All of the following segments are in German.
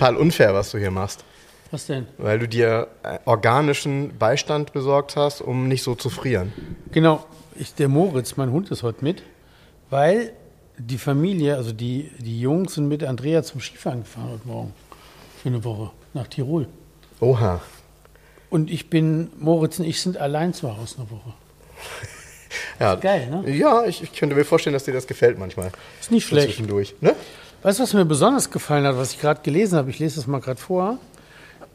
Total unfair, was du hier machst. Was denn? Weil du dir äh, organischen Beistand besorgt hast, um nicht so zu frieren. Genau, ich, der Moritz, mein Hund, ist heute mit, weil die Familie, also die, die Jungs sind mit Andrea zum Skifahren gefahren heute Morgen. Für eine Woche nach Tirol. Oha. Und ich bin, Moritz und ich sind allein zu Hause eine Woche. Ja, Geil, ne? Ja, ich, ich könnte mir vorstellen, dass dir das gefällt manchmal. Ist nicht schlecht. Zwischendurch. Ne? Weißt du, was mir besonders gefallen hat, was ich gerade gelesen habe? Ich lese das mal gerade vor.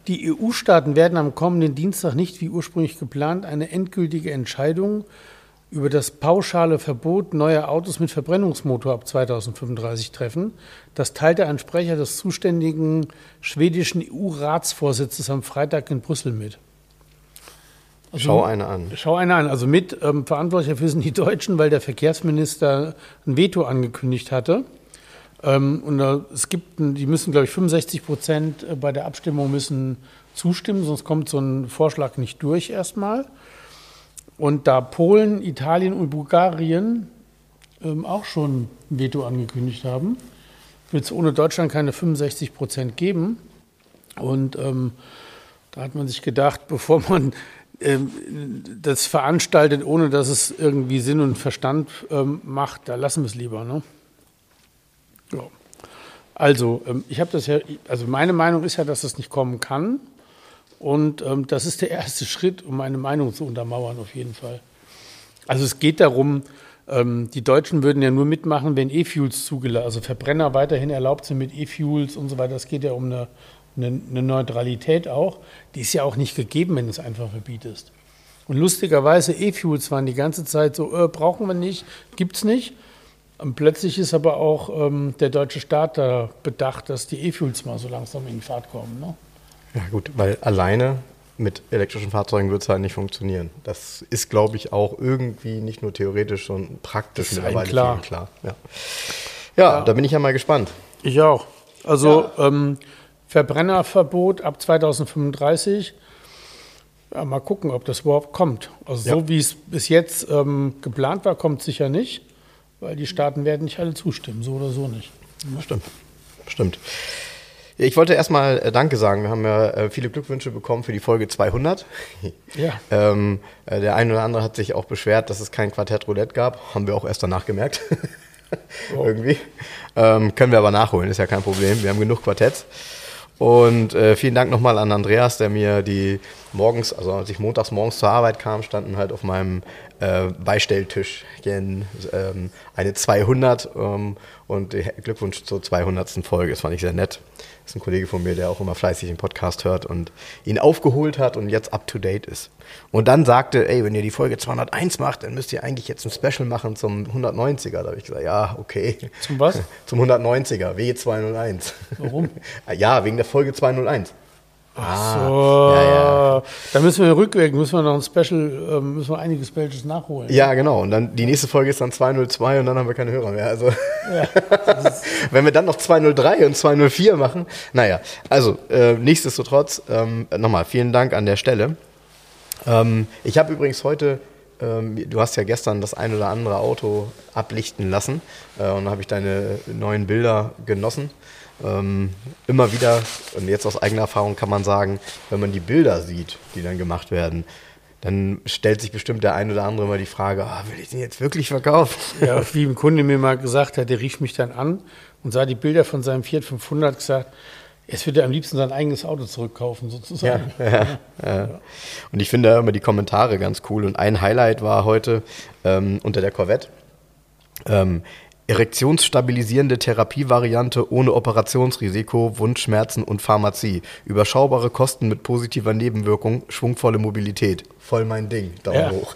Die EU-Staaten werden am kommenden Dienstag nicht wie ursprünglich geplant eine endgültige Entscheidung über das pauschale Verbot neuer Autos mit Verbrennungsmotor ab 2035 treffen. Das teilte ein Sprecher des zuständigen schwedischen EU-Ratsvorsitzes am Freitag in Brüssel mit. Also- Schau eine an. Schau einer an. Also mit ähm, verantwortlich dafür sind die Deutschen, weil der Verkehrsminister ein Veto angekündigt hatte. Ähm, und es gibt, die müssen, glaube ich, 65 Prozent äh, bei der Abstimmung müssen zustimmen, sonst kommt so ein Vorschlag nicht durch erstmal. Und da Polen, Italien und Bulgarien ähm, auch schon ein Veto angekündigt haben, wird es ohne Deutschland keine 65 Prozent geben. Und ähm, da hat man sich gedacht, bevor man ähm, das veranstaltet, ohne dass es irgendwie Sinn und Verstand ähm, macht, da lassen wir es lieber. Ne? Ja. Also, ähm, ich habe das ja, also meine Meinung ist ja, dass das nicht kommen kann. Und ähm, das ist der erste Schritt, um meine Meinung zu untermauern, auf jeden Fall. Also es geht darum, ähm, die Deutschen würden ja nur mitmachen, wenn E-Fuels zugelassen, also Verbrenner weiterhin erlaubt sind mit E-Fuels und so weiter. Es geht ja um eine, eine, eine Neutralität auch. Die ist ja auch nicht gegeben, wenn du es einfach verbietest. Und lustigerweise, E-Fuels waren die ganze Zeit so, äh, brauchen wir nicht, gibt's nicht. Und plötzlich ist aber auch ähm, der deutsche Staat da bedacht, dass die E-Fuels mal so langsam in Fahrt kommen. Ne? Ja, gut, weil alleine mit elektrischen Fahrzeugen wird es halt nicht funktionieren. Das ist, glaube ich, auch irgendwie nicht nur theoretisch, sondern praktisch mittlerweile klar. klar. Ja. Ja, da bin ich ja mal gespannt. Ich auch. Also ähm, Verbrennerverbot ab 2035. Ja, mal gucken, ob das überhaupt kommt. Also Ja. so wie es bis jetzt ähm, geplant war, kommt es sicher nicht, weil die Staaten werden nicht alle zustimmen, so oder so nicht. Stimmt. Stimmt. Ich wollte erstmal äh, Danke sagen. Wir haben ja äh, viele Glückwünsche bekommen für die Folge 200. Ja. ähm, äh, der eine oder andere hat sich auch beschwert, dass es kein Quartett Roulette gab. Haben wir auch erst danach gemerkt. Irgendwie. Ähm, können wir aber nachholen, ist ja kein Problem. Wir haben genug Quartetts. Und äh, vielen Dank nochmal an Andreas, der mir die morgens, also als ich montags morgens zur Arbeit kam, standen halt auf meinem äh, Beistelltischchen ähm, eine 200 ähm, und Glückwunsch zur 200. Folge. Das fand ich sehr nett. Das ist ein Kollege von mir, der auch immer fleißig den Podcast hört und ihn aufgeholt hat und jetzt up to date ist. Und dann sagte, ey, wenn ihr die Folge 201 macht, dann müsst ihr eigentlich jetzt ein Special machen zum 190er. Da habe ich gesagt, ja, okay. Zum was? Zum 190er, W201. Warum? ja, wegen der Folge 201. So, ja, ja. da müssen wir rückwirken, müssen wir noch ein Special, ähm, müssen wir einige Specials nachholen. Ja, genau. Und dann die nächste Folge ist dann 202 und dann haben wir keine Hörer mehr. Also Ja. wenn wir dann noch 203 und 204 machen, naja. Also äh, nichtsdestotrotz ähm, nochmal vielen Dank an der Stelle. Ähm, ich habe übrigens heute, ähm, du hast ja gestern das ein oder andere Auto ablichten lassen äh, und da habe ich deine neuen Bilder genossen. Ähm, immer wieder, und jetzt aus eigener Erfahrung kann man sagen, wenn man die Bilder sieht, die dann gemacht werden, dann stellt sich bestimmt der ein oder andere mal die Frage, ah, will ich den jetzt wirklich verkaufen? Ja, wie ein Kunde mir mal gesagt hat, der rief mich dann an und sah die Bilder von seinem Fiat 500 gesagt, jetzt würde er am liebsten sein eigenes Auto zurückkaufen, sozusagen. Ja, ja. Und ich finde immer die Kommentare ganz cool. Und ein Highlight war heute ähm, unter der Corvette. Ähm, Erektionsstabilisierende Therapievariante ohne Operationsrisiko, Wundschmerzen und Pharmazie. Überschaubare Kosten mit positiver Nebenwirkung, schwungvolle Mobilität. Voll mein Ding. Daumen Ja. hoch.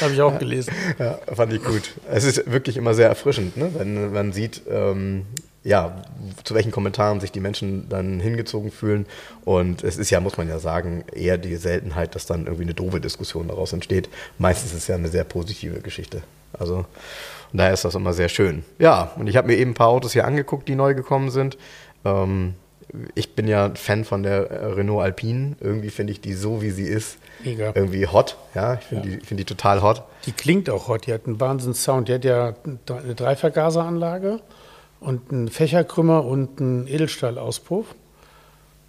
Habe ich auch gelesen. Ja, fand ich gut. Es ist wirklich immer sehr erfrischend, ne? wenn man sieht, ähm, ja, zu welchen Kommentaren sich die Menschen dann hingezogen fühlen. Und es ist ja, muss man ja sagen, eher die Seltenheit, dass dann irgendwie eine doofe Diskussion daraus entsteht. Meistens ist es ja eine sehr positive Geschichte. Also und daher ist das immer sehr schön. Ja, und ich habe mir eben ein paar Autos hier angeguckt, die neu gekommen sind. Ähm, ich bin ja Fan von der äh, Renault Alpine. Irgendwie finde ich die so, wie sie ist, Mega. irgendwie hot. Ja, ich finde Ja. die, finde die total hot. Die klingt auch hot, die hat einen Wahnsinns-Sound. Die hat ja eine Dreivergaseranlage und einen Fächerkrümmer und einen Edelstahlauspuff.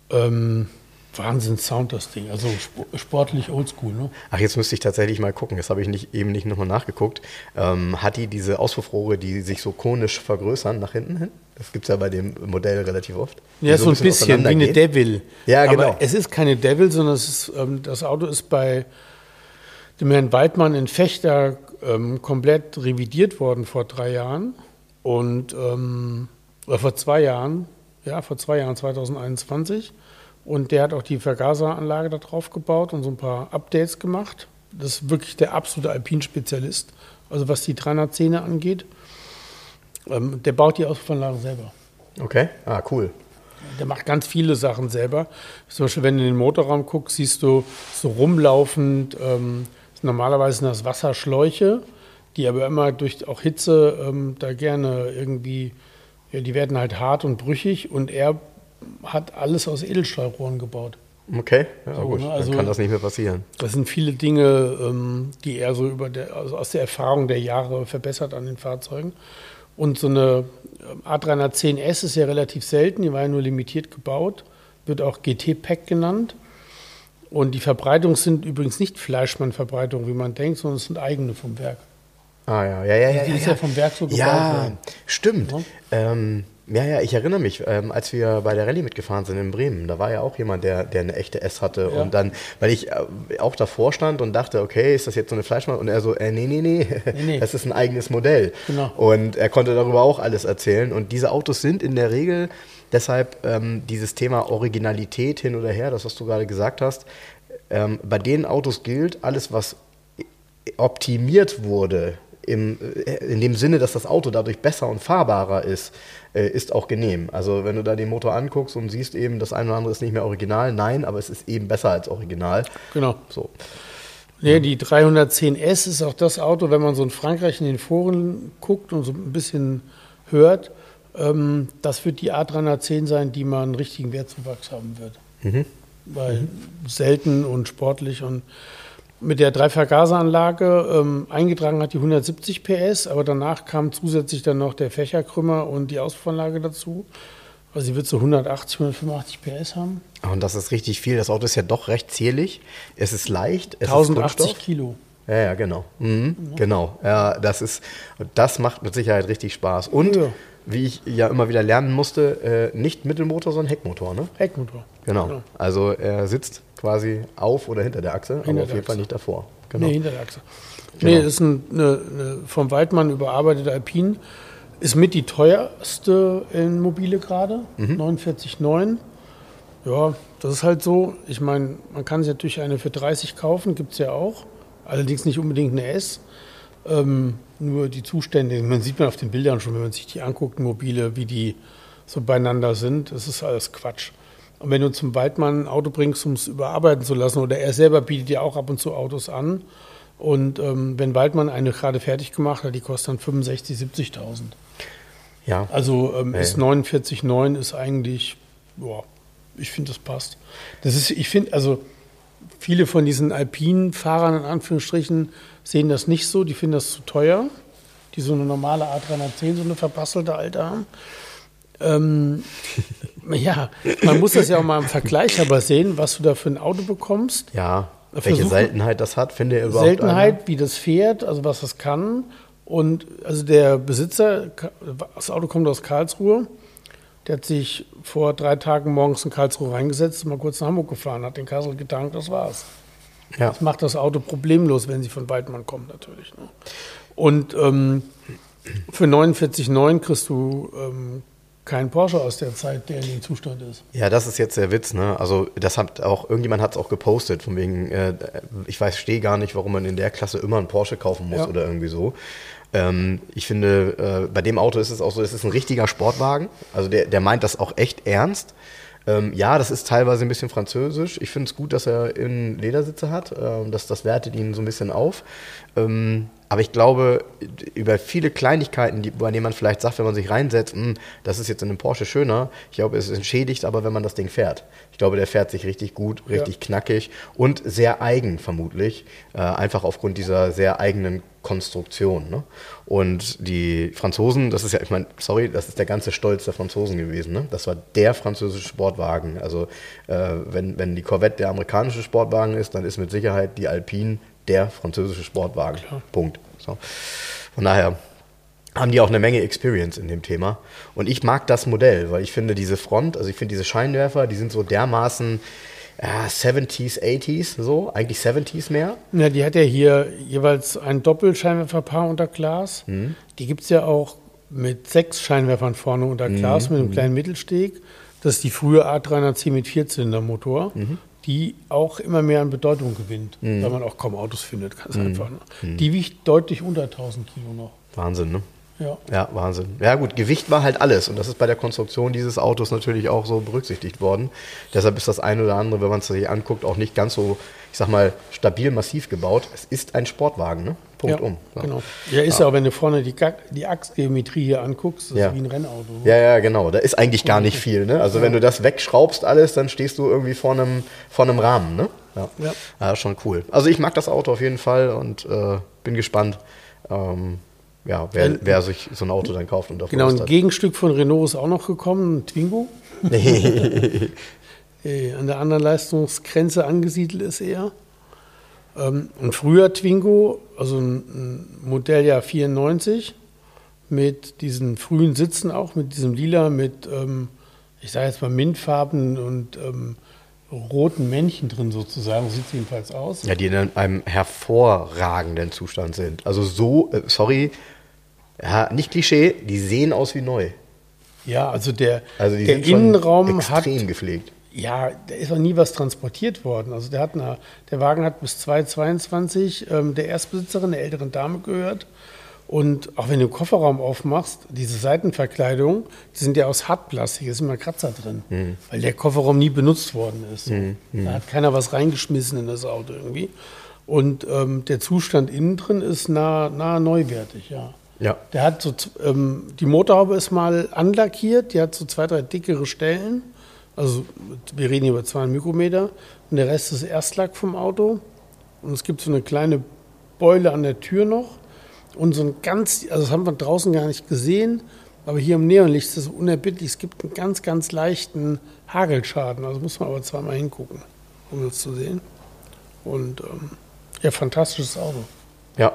Ähm, Wahnsinns-Sound, das Ding. Also sp sportlich oldschool, ne? Ach, jetzt müsste ich tatsächlich mal gucken. Das habe ich nicht, eben nicht nochmal nachgeguckt. Ähm, hat die diese Auspuffrohre, die sich so konisch vergrößern nach hinten hin? Das gibt es ja bei dem Modell relativ oft. Ja, so ein bisschen, wie eine. Devil. Ja, genau. Aber es ist keine Devil, sondern ist, ähm, das Auto ist bei dem Herrn Waldmann in Fechter ähm, komplett revidiert worden vor drei Jahren. Und ähm, oder vor zwei Jahren, ja, vor zwei Jahren, 2021. Und der hat auch die Vergaseranlage da drauf gebaut und so ein paar Updates gemacht. Das ist wirklich der absolute Alpin-Spezialist, also was die 310er angeht. Ähm, der baut die Auspuffanlagen selber. Okay, ah, cool. Der macht ganz viele Sachen selber. Zum Beispiel, wenn du in den Motorraum guckst, siehst du so rumlaufend, ähm, normalerweise sind das Wasserschläuche, die aber immer durch auch Hitze ähm, da gerne irgendwie, ja, die werden halt hart und brüchig und er hat alles aus Edelstahlrohren gebaut. Okay, ja, So, gut. ne, also- Dann kann das nicht mehr passieren. Das sind viele Dinge, ähm, die er so über der, also aus der Erfahrung der Jahre verbessert an den Fahrzeugen. Und so eine ähm, A310S ist ja relativ selten, die war ja nur limitiert gebaut, wird auch GT-Pack genannt. Und die Verbreitungen sind übrigens nicht Fleischmann-Verbreitungen, wie man denkt, sondern es sind eigene vom Werk. Ah ja, ja, ja, ja. Die ist ja vom Werk so gebaut Ja, worden. stimmt. Ja. Ähm, ja, ja, ich erinnere mich, ähm, als wir bei der Rallye mitgefahren sind in Bremen, da war ja auch jemand, der, der eine echte S hatte. Ja. Und dann, weil ich äh, auch davor stand und dachte, okay, ist das jetzt so eine Fleischmann? Und er so, äh, nee, nee, nee, nee. das ist ein eigenes Modell. Genau. Und er konnte darüber auch alles erzählen. Und diese Autos sind in der Regel deshalb ähm, dieses Thema Originalität hin oder her, das, was du gerade gesagt hast, ähm, bei den Autos gilt, alles, was optimiert wurde, im, äh, in dem Sinne, dass das Auto dadurch besser und fahrbarer ist, äh, ist auch genehm. Also wenn du da den Motor anguckst und siehst eben, das eine oder andere ist nicht mehr original, nein, aber es ist eben besser als original. Genau. So. Nee, die 310S ist auch das Auto, wenn man so in Frankreich in den Foren guckt und so ein bisschen hört, ähm, das wird die A310 sein, die mal einen richtigen Wertzuwachs haben wird. Mhm. Weil selten und sportlich und mit der Dreivergaseranlage ähm, eingetragen hat die 170 PS, aber danach kam zusätzlich dann noch der Fächerkrümmer und die Auspuffanlage dazu. Also sie wird so 180, 185 PS haben. Und das ist richtig viel. Das Auto ist ja doch recht zierlich. Es ist leicht. Es ist 1080 Kunststoff. Kilo. Ja, ja, genau. Mhm, Genau. Ja, das ist, das macht mit Sicherheit richtig Spaß. Und Ja. wie ich ja immer wieder lernen musste, äh, nicht Mittelmotor, sondern Heckmotor, ne? Heckmotor. Genau. Also er sitzt quasi auf oder hinter der Achse, aber Hinter auf der jeden Fall nicht davor. Genau. Nee, hinter der Achse. Genau. Nee, das ist ein, eine, eine vom Waldmann überarbeitete Alpine. Ist mit die teuerste in Mobile gerade. Mhm. 49,9. Ja, das ist halt so. Ich meine, man kann sich natürlich eine für 30 kaufen, gibt es ja auch. Allerdings nicht unbedingt eine S. Ähm, nur die Zustände, man sieht man auf den Bildern schon, wenn man sich die anguckt, Mobile, wie die so beieinander sind. Das ist alles Quatsch. Und wenn du zum Waldmann ein Auto bringst, um es überarbeiten zu lassen, oder er selber bietet ja auch ab und zu Autos an. Und ähm, wenn Waldmann eine gerade fertig gemacht hat, die kostet dann 65.000, 70.000. Ja. Also ähm, Ja, ist ja. 49,9 ist eigentlich, ja, ich finde, das passt. Das ist, ich finde, also viele von diesen alpinen Fahrern in Anführungsstrichen sehen das nicht so, die finden das zu teuer, die so eine normale A310, so eine verbasselte alte haben. Ähm, ja, man muss das ja auch mal im Vergleich aber sehen, was du da für ein Auto bekommst. ja. Versuchen- Welche Seltenheit das hat, finde ich überhaupt Seltenheit, wie das fährt, also was das kann. Und also der Besitzer, das Auto kommt aus Karlsruhe, der hat sich vor drei Tagen morgens in Karlsruhe reingesetzt, mal kurz nach Hamburg gefahren, hat den Kassel getankt, das war's. einer? Ja. Das macht das Auto problemlos, wenn sie von Weidmann kommt natürlich. Ne? Und ähm, Für 49,9 kriegst du ähm, keinen Porsche aus der Zeit, der in dem Zustand ist. Ja, das ist jetzt der Witz, ne? Also das hat auch, irgendjemand hat es auch gepostet, von wegen, äh, ich weiß, stehe gar nicht, warum man in der Klasse immer einen Porsche kaufen muss Ja. oder irgendwie so. Ähm, ich finde, äh, bei dem Auto ist es auch so, es ist ein richtiger Sportwagen. Also der, der meint das auch echt ernst. Ähm, ja, das ist teilweise ein bisschen französisch. Ich finde es gut, dass er in Ledersitze hat. Ähm, das, das wertet ihn so ein bisschen auf. Ähm, aber ich glaube, über viele Kleinigkeiten, die, bei denen man vielleicht sagt, wenn man sich reinsetzt, "Hm, das ist jetzt in einem Porsche schöner, ich glaube, es entschädigt, aber wenn man das Ding fährt. Ich glaube, der fährt sich richtig gut, richtig knackig und sehr eigen vermutlich. Äh, einfach aufgrund dieser sehr eigenen Konstruktion. Ne? Und die Franzosen, das ist ja, ich meine, sorry, das ist der ganze Stolz der Franzosen gewesen. Ne? Das war der französische Sportwagen. Also äh, wenn, wenn die Corvette der amerikanische Sportwagen ist, dann ist mit Sicherheit die Alpine der französische Sportwagen. Punkt. So. Von daher haben die auch eine Menge Experience in dem Thema. Und ich mag das Modell, weil ich finde diese Front, also ich finde diese Scheinwerfer, die sind so dermaßen ja, 70s, 80s, so, eigentlich 70s mehr. Ja, die hat ja hier jeweils ein Doppelscheinwerferpaar unter Glas. Die gibt es ja auch mit sechs Scheinwerfern vorne unter Glas mit einem kleinen Mittelsteg. Das ist die frühe A310 mit Vierzylindermotor, die auch immer mehr an Bedeutung gewinnt, weil man auch kaum Autos findet, ganz einfach. Ne? Die wiegt deutlich unter 1000 Kilo noch. Wahnsinn, ne? Ja. Ja, Wahnsinn. Ja gut, Gewicht war halt alles und das ist bei der Konstruktion dieses Autos natürlich auch so berücksichtigt worden. Deshalb ist das eine oder andere, wenn man es sich anguckt, auch nicht ganz so, ich sag mal, stabil massiv gebaut. Es ist ein Sportwagen, ne? Punkt ja, um. Ja. Genau. Ja, ist ja auch, wenn du vorne die, die Achsgeometrie hier anguckst, das Ja. ist wie ein Rennauto. Ja, ja, genau. Da ist eigentlich gar nicht viel. Ne? Also wenn du das wegschraubst alles, dann stehst du irgendwie vor einem, vor einem Rahmen. Ne? Ja. Ja. ja, schon cool. Also ich mag das Auto auf jeden Fall und äh, bin gespannt, ähm, ja, wer, wer sich so ein Auto dann kauft und Genau, ein. Gegenstück von Renault ist auch noch gekommen, ein Twingo. äh, an der anderen Leistungsgrenze angesiedelt ist er. Ähm, ein früher Twingo, also ein, Modelljahr 94, mit diesen frühen Sitzen auch, mit diesem Lila, mit, ähm, ich sage jetzt mal, Mintfarben und ähm, roten Männchen drin sozusagen, so sieht es jedenfalls aus. Ja, die in einem hervorragenden Zustand sind. Also so, äh, sorry, ja, nicht Klischee, die sehen aus wie neu. Ja, also der, Also der Innenraum hat extrem gepflegt. Ja, da ist auch nie was transportiert worden. Also der, hat eine, der Wagen hat bis 2022 ähm, der Erstbesitzerin, der älteren Dame gehört. Und auch wenn du den Kofferraum aufmachst, diese Seitenverkleidung, die sind ja aus Hartplastik, da sind immer Kratzer drin, Mhm. weil der Kofferraum nie benutzt worden ist. So. Da hat keiner was reingeschmissen in das Auto irgendwie. Und ähm, der Zustand innen drin ist nah, nah neuwertig, ja. Ja. Der hat so, ähm, die Motorhaube ist mal anlackiert, die hat so zwei, drei dickere Stellen. Also wir reden hier über 200 Mikrometer. Und der Rest ist Erstlack vom Auto. Und es gibt so eine kleine Beule an der Tür noch. Und so ein ganz, also das haben wir draußen gar nicht gesehen, aber hier im Neonlicht ist das unerbittlich. Es gibt einen ganz, ganz leichten Hagelschaden. Also muss man aber zweimal hingucken, um das zu sehen. Und ähm, ja, fantastisches Auto. Ja.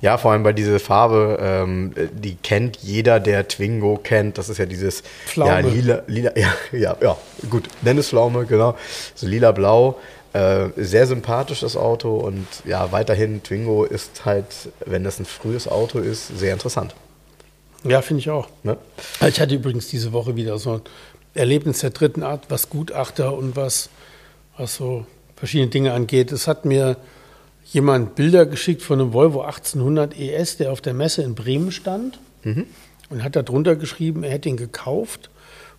Ja, vor allem bei dieser Farbe, ähm, die kennt jeder, der Twingo kennt. Das ist ja dieses Pflaume. Ja, lila, lila, ja, ja, ja, gut. Nenn es Pflaume, genau. So lila-blau. Äh, sehr sympathisch das Auto und ja, weiterhin Twingo ist halt, wenn das ein frühes Auto ist, sehr interessant. Ja, finde ich auch. Ne? Ich hatte übrigens diese Woche wieder so ein Erlebnis der dritten Art, was Gutachter und was, was so verschiedene Dinge angeht. Es hat mir jemand Bilder geschickt von einem Volvo 1800 ES, der auf der Messe in Bremen stand und hat darunter geschrieben, er hätte ihn gekauft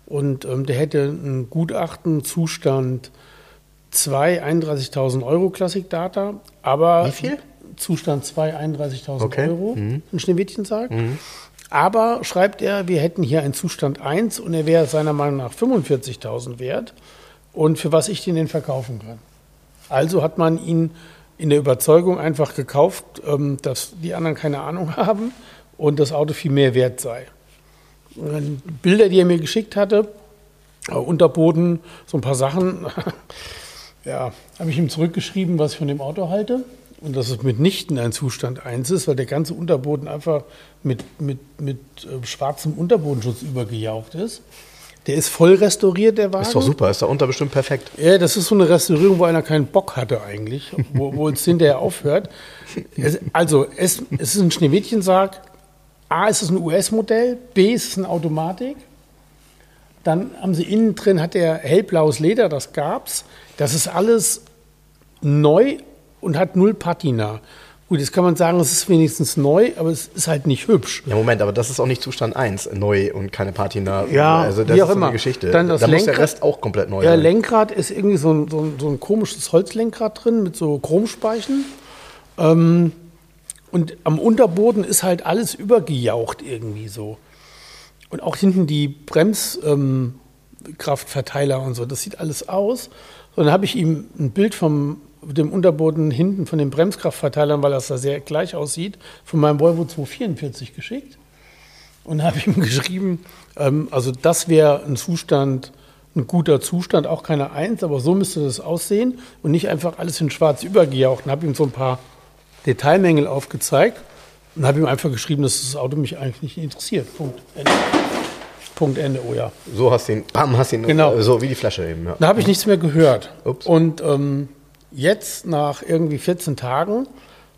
und ähm, der hätte ein Gutachten Zustand 2 31.000 Euro Klassikdata, aber Wie viel? Zustand 2 31.000 Okay. Euro, ein Schneewittchen sagt. Aber schreibt er, wir hätten hier einen Zustand 1 und er wäre seiner Meinung nach 45.000 wert und für was ich den denn verkaufen kann. Also hat man ihn in der Überzeugung einfach gekauft, ähm, dass die anderen keine Ahnung haben und das Auto viel mehr wert sei. Bilder, die er mir geschickt hatte, äh, Unterboden, so ein paar Sachen, ja, habe ich ihm zurückgeschrieben, was ich von dem Auto halte. Und dass es mitnichten ein Zustand 1 ist, weil der ganze Unterboden einfach mit, mit, mit äh, schwarzem Unterbodenschutz übergejaucht ist. Der ist voll restauriert, der Wagen. Ist doch super, ist da unter bestimmt perfekt. Ja, das ist so eine Restaurierung, wo einer keinen Bock hatte eigentlich, wo, wo es hinterher aufhört. Es, also, es, es ist ein Schneewittchensarg, A ist es ein US-Modell, B ist es eine Automatik. Dann haben sie innen drin, hat er hellblaues Leder, das gab's. Das ist alles neu und hat null Patina. Gut, jetzt kann man sagen, es ist wenigstens neu, aber es ist halt nicht hübsch. Ja, Moment, aber das ist auch nicht Zustand 1, neu und keine Patina. Ja, also das wie ist auch so immer. eine Geschichte. Dann das da muss der Lenkrad- Rest auch komplett neu Ja, sein. Lenkrad ist irgendwie so ein, so, ein, so ein komisches Holzlenkrad drin mit so Chromspeichen. Ähm, und am Unterboden ist halt alles übergejaucht irgendwie so. Und auch hinten die Bremskraftverteiler ähm, und so, das sieht alles aus. Und dann habe ich ihm ein Bild vom dem Unterboden hinten von den Bremskraftverteilern, weil das da sehr gleich aussieht, von meinem Volvo 244 geschickt. Und habe ihm geschrieben, ähm, also das wäre ein Zustand, ein guter Zustand, auch keine Eins, aber so müsste das aussehen und nicht einfach alles in schwarz übergejaucht. Und habe ihm so ein paar Detailmängel aufgezeigt und habe ihm einfach geschrieben, dass das Auto mich eigentlich nicht interessiert. Punkt. Ende. Punkt Ende, oh ja. So hast du ihn, bam, hast ihn, Genau. äh, so wie die Flasche eben. Ja. Da habe ich nichts mehr gehört. Ups. Und ähm, jetzt, nach irgendwie 14 Tagen,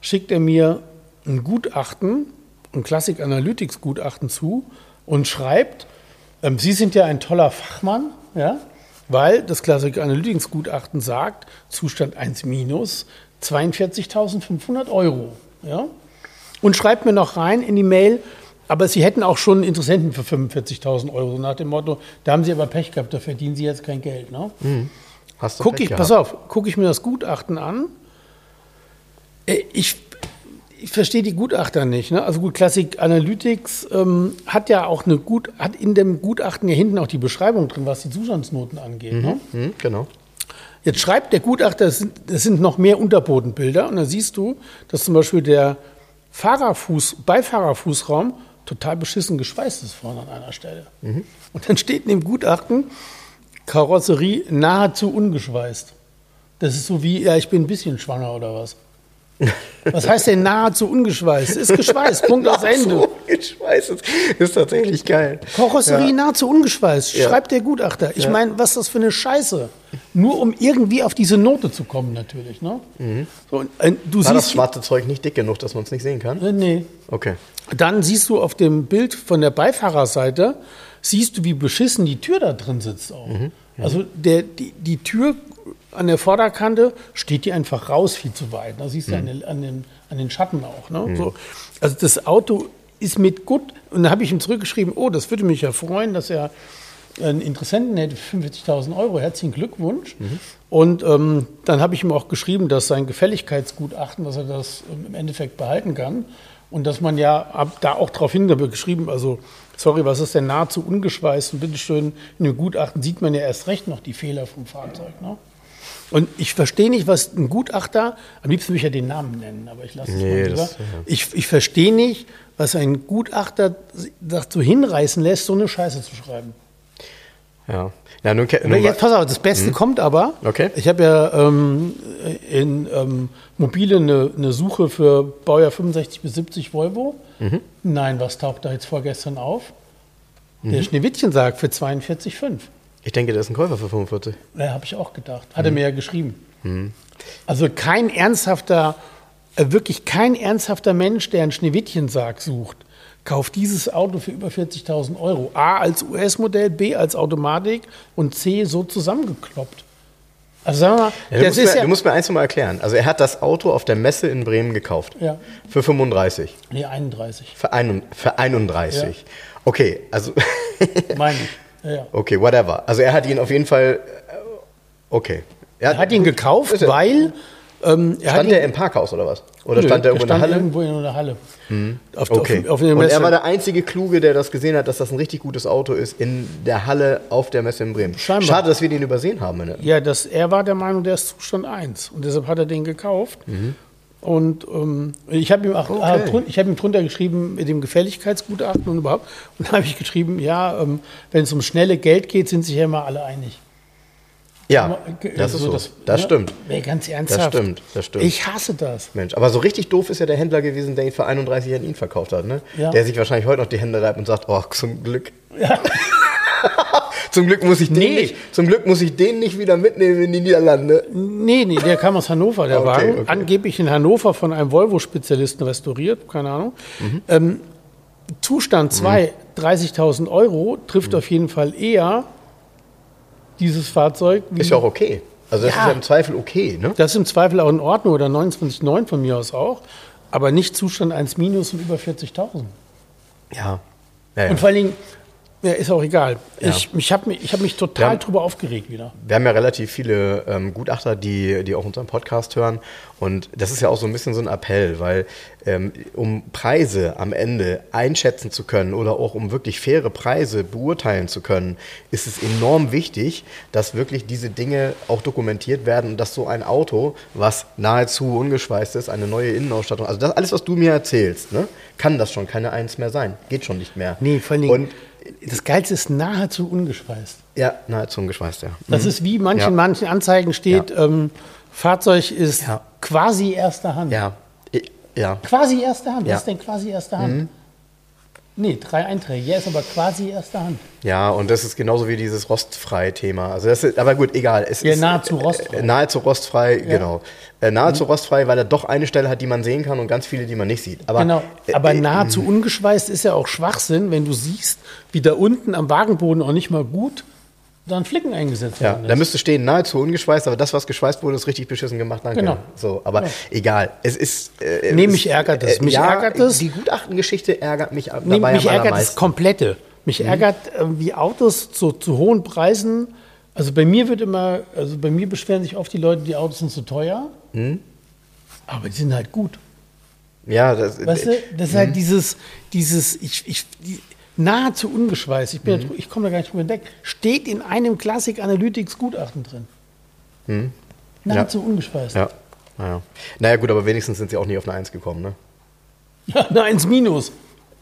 schickt er mir ein Gutachten, ein Classic Analytics Gutachten zu und schreibt, ähm, Sie sind ja ein toller Fachmann, ja, weil das Classic Analytics Gutachten sagt, Zustand 1 minus 42.500 Euro. Ja? Und schreibt mir noch rein in die Mail, aber Sie hätten auch schon einen Interessenten für 45.000 Euro, nach dem Motto, da haben Sie aber Pech gehabt, da verdienen Sie jetzt kein Geld. Ne? Hast du Guck ich, gehabt. pass auf, gucke ich mir das Gutachten an. Äh, Ich, ich verstehe die Gutachter nicht. Ne? Also gut, Classic Analytics ähm, hat ja auch eine gut, hat in dem Gutachten ja hinten auch die Beschreibung drin, was die Zustandsnoten angeht. Ne? Hm, genau. Jetzt schreibt der Gutachter, es sind, es sind noch mehr Unterbodenbilder und da siehst du, dass zum Beispiel der Fahrerfuß, Beifahrerfußraum total beschissen geschweißt ist vorne an einer Stelle. Und dann steht in dem Gutachten, Karosserie nahezu ungeschweißt. Das ist so wie, ja, ich bin ein bisschen schwanger oder was. Was heißt denn nahezu ungeschweißt? Ist geschweißt, Punkt aus Ende. Weiß es. Ist tatsächlich geil. Karosserie Ja. nahezu ungeschweißt, Ja. schreibt der Gutachter. Ich meine, was ist das für eine Scheiße? Nur um irgendwie auf diese Note zu kommen, natürlich. Ne? So, und, äh, du War das schwarze Zeug nicht dick genug, dass man es nicht sehen kann? Äh, nee. Okay. Dann siehst du auf dem Bild von der Beifahrerseite, siehst du, wie beschissen die Tür da drin sitzt auch. Also der, die, die Tür an der Vorderkante steht die einfach raus viel zu weit. Da siehst du an, den, an, den, an den Schatten auch. Ne? So. Also das Auto ist mit gut. Und da habe ich ihm zurückgeschrieben, oh, das würde mich ja freuen, dass er einen Interessenten hätte für 45.000 Euro. Herzlichen Glückwunsch. Und ähm, dann habe ich ihm auch geschrieben, dass sein Gefälligkeitsgutachten, dass er das ähm, im Endeffekt behalten kann. Und dass man ja ab da auch darauf hin geschrieben, also sorry, was ist denn nahezu ungeschweißt? Und bitteschön, in dem Gutachten sieht man ja erst recht noch die Fehler vom Fahrzeug. Ne? Und ich verstehe nicht, was ein Gutachter, am liebsten würde ich ja den Namen nennen, aber ich lasse es Nee, mal lieber. das, ja. Ich, ich verstehe nicht, was ein Gutachter dazu hinreißen lässt, so eine Scheiße zu schreiben. Ja. Ja, nun, nun jetzt pass auf, das Beste kommt aber. Okay. Ich habe ja ähm, in ähm, Mobile eine, eine Suche für Baujahr 65 bis 70 Volvo. Nein, was taucht da jetzt vorgestern auf? Der Schneewittchen sagt für 42,5. ich denke, der ist ein Käufer für 45. Ja, habe ich auch gedacht. Hat er mir ja geschrieben. Also kein ernsthafter, äh, wirklich kein ernsthafter Mensch, der einen Schneewittchensarg sucht, kauft dieses Auto für über 40.000 Euro. A als US-Modell, B als Automatik und C so zusammengekloppt. Also sagen wir mal, Ja, du, musst mir, ja... du musst mir eins noch mal erklären. Also er hat das Auto auf der Messe in Bremen gekauft. Ja. Für 35. nee, 31, Für, ein, für 31. Okay, also meine ich. Ja, ja. okay, whatever. Also er hat ihn auf jeden Fall äh, okay. Er hat ihn gekauft, er- weil... Ähm, er Stand der im Parkhaus oder was? Oder Nö, stand der irgendwo in der Halle? irgendwo in der Halle. Auf, Okay. auf, auf Und er war der einzige Kluge, der das gesehen hat, dass das ein richtig gutes Auto ist in der Halle auf der Messe in Bremen. Scheinbar. Schade, dass wir den übersehen haben. Ne? Ja, das, er war der Meinung, der ist Zustand 1. Und deshalb hat er den gekauft. Und ähm, ich habe ihm, auch, Okay. drun- ich ihm drunter geschrieben mit dem Gefälligkeitsgutachten und überhaupt. Und dann habe ich geschrieben, ja, ähm, wenn es um schnelle Geld geht, sind sich ja immer alle einig. Ja, das ist Also so. Das, ne? stimmt. Nee, ganz ernsthaft. Das stimmt, das stimmt. Ich hasse das. Mensch, aber so richtig doof ist ja der Händler gewesen, der ihn für 31 an ihn verkauft hat, ne? Ja. Der sich wahrscheinlich heute noch die Hände reibt und sagt, oh, zum Glück. zum Glück muss ich den Nee. nicht, zum Glück muss ich den nicht wieder mitnehmen in die Niederlande. Nee, nee, der kam aus Hannover, der Okay, Wagen. okay. Angeblich in Hannover von einem Volvo-Spezialisten restauriert, keine Ahnung. Mhm. Ähm, Zustand 2, 30.000 Euro, trifft auf jeden Fall eher dieses Fahrzeug. Ist ja auch okay. Also das Ja. ist ja im Zweifel okay, ne? Das ist im Zweifel auch in Ordnung oder 29,9 von mir aus auch. Aber nicht Zustand 1 minus und über 40.000. Ja. ja, ja. Und vor allen Dingen, ja, ist auch egal. Ja. Ich, ich habe mich, ich hab mich total Ja. drüber aufgeregt wieder. Wir haben ja relativ viele ähm, Gutachter, die, die auch unseren Podcast hören. Und das ist ja auch so ein bisschen so ein Appell, weil ähm, um Preise am Ende einschätzen zu können oder auch um wirklich faire Preise beurteilen zu können, ist es enorm wichtig, dass wirklich diese Dinge auch dokumentiert werden und dass so ein Auto, was nahezu ungeschweißt ist, eine neue Innenausstattung, also das alles, was du mir erzählst, ne, kann das schon keine Eins mehr sein. Geht schon nicht mehr. Nee, vor Dingen, Und das Geilste ist nahezu ungeschweißt. ja, nahezu ungeschweißt, ja. Das ist wie manchen, Ja. manchen Anzeigen steht, ähm, Fahrzeug ist Ja. quasi erster Hand. Ja. Ja. Quasi erster Hand. Ja. Mhm. Was ist denn quasi erster Hand? Nee, drei Einträge. Ja, ist aber quasi erster Hand. Ja, und das ist genauso wie dieses rostfrei-Thema. Also das ist, aber gut, egal. Es Ja, ist, nahezu rostfrei. Äh, nahezu rostfrei, genau. Äh, nahezu rostfrei, weil er doch eine Stelle hat, die man sehen kann und ganz viele, die man nicht sieht. Aber, genau. äh, Aber äh, nahezu ungeschweißt ist ja auch Schwachsinn, wenn du siehst, wie da unten am Wagenboden auch nicht mal gut dann Flicken eingesetzt Ja, worden da müsste stehen, nahezu ungeschweißt, aber das, was geschweißt wurde, ist richtig beschissen gemacht. Danke. Genau. So, aber egal. Es ist. Äh, Nee, mich ärgert es. Mich ja, ärgert es. Die Gutachtengeschichte ärgert mich dabei Nee, mich am ärgert das. Komplette. Mich ärgert, äh, wie Autos zu, zu hohen Preisen. Also bei mir wird immer, also bei mir beschweren sich oft die Leute, die Autos sind zu teuer. Aber die sind halt gut. Ja, das, Weißt du, das ist halt dieses, dieses, ich, ich, die, nahezu ungeschweißt, ich, bin ja- ich komme da gar nicht drüber hinweg, steht in einem Classic Analytics Gutachten drin. Nahezu ungeschweißt. ja. Naja. naja, gut, aber wenigstens sind sie auch nie auf eine Eins gekommen, ne? Ja, eine 1 minus.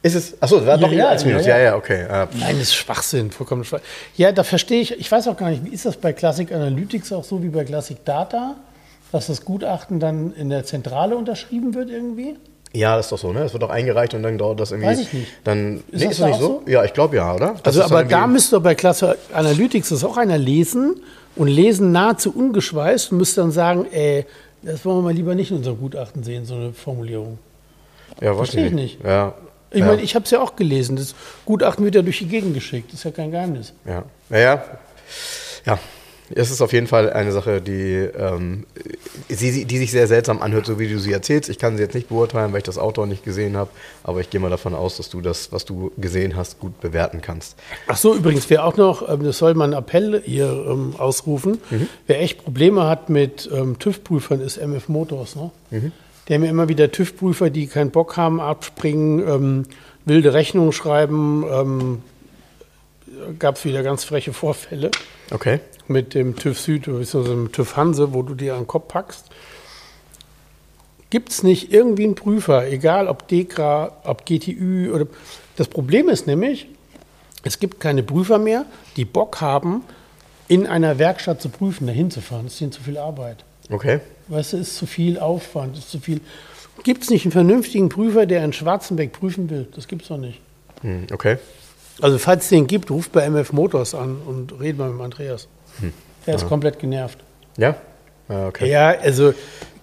Ist es? Achso, war doch Ja, ja, ja, als Minus. ja, Ja, ja. ja, okay. Ja. Nein, das ist Schwachsinn, vollkommen Schwachsinn. Ja, da verstehe ich, ich weiß auch gar nicht, wie ist das bei Classic Analytics auch so wie bei Classic Data, dass das Gutachten dann in der Zentrale unterschrieben wird irgendwie? Ja, das ist doch so, ne? Es wird doch eingereicht und dann dauert das irgendwie. Weiß ich nicht. Dann, Ist nee, das ist das nicht so? so? Ja, ich glaube ja, oder? Das Also, aber da müsste doch bei Classic Analytics das auch einer lesen und lesen nahezu ungeschweißt und müsste dann sagen, ey, das wollen wir mal lieber nicht in unserem Gutachten sehen, so eine Formulierung. ja, verstehe ich nicht. Ja. Ich ja. meine, ich habe es ja auch gelesen. Das Gutachten wird ja durch die Gegend geschickt. Das ist ja kein Geheimnis. Ja. Ja, ja. Ja. Es ist auf jeden Fall eine Sache, die, ähm, sie, die sich sehr seltsam anhört, so wie du sie erzählst. Ich kann sie jetzt nicht beurteilen, weil ich das Auto nicht gesehen habe, aber ich gehe mal davon aus, dass du das, was du gesehen hast, gut bewerten kannst. Ach so, übrigens, wer auch noch, ähm, das soll man Appell hier ähm, ausrufen, Mhm. wer echt Probleme hat mit ähm, TÜV-Prüfern, ist MF Motors. Ne? Mhm. Die haben ja immer wieder TÜV-Prüfer, die keinen Bock haben, abspringen, ähm, wilde Rechnungen schreiben. Ähm, Gab es wieder ganz freche Vorfälle Okay. Mit dem TÜV Süd bzw. dem TÜV Hanse, wo du dir an den Kopf packst. Gibt es nicht irgendwie einen Prüfer, egal ob DEKRA, ob GTÜ oder. Das Problem ist nämlich, es gibt keine Prüfer mehr, die Bock haben, in einer Werkstatt zu prüfen, dahin zu fahren. Das ist ihnen zu viel Arbeit. Okay. Weißt du, ist zu viel Aufwand, ist zu viel. Gibt es nicht einen vernünftigen Prüfer, der in Schwarzenbeck prüfen will? Das gibt es doch nicht. Hm, okay. Also, falls es den gibt, ruft bei MF Motors an und redet mal mit dem Andreas. Der ist komplett genervt. Ja? Ja, okay. Ja, also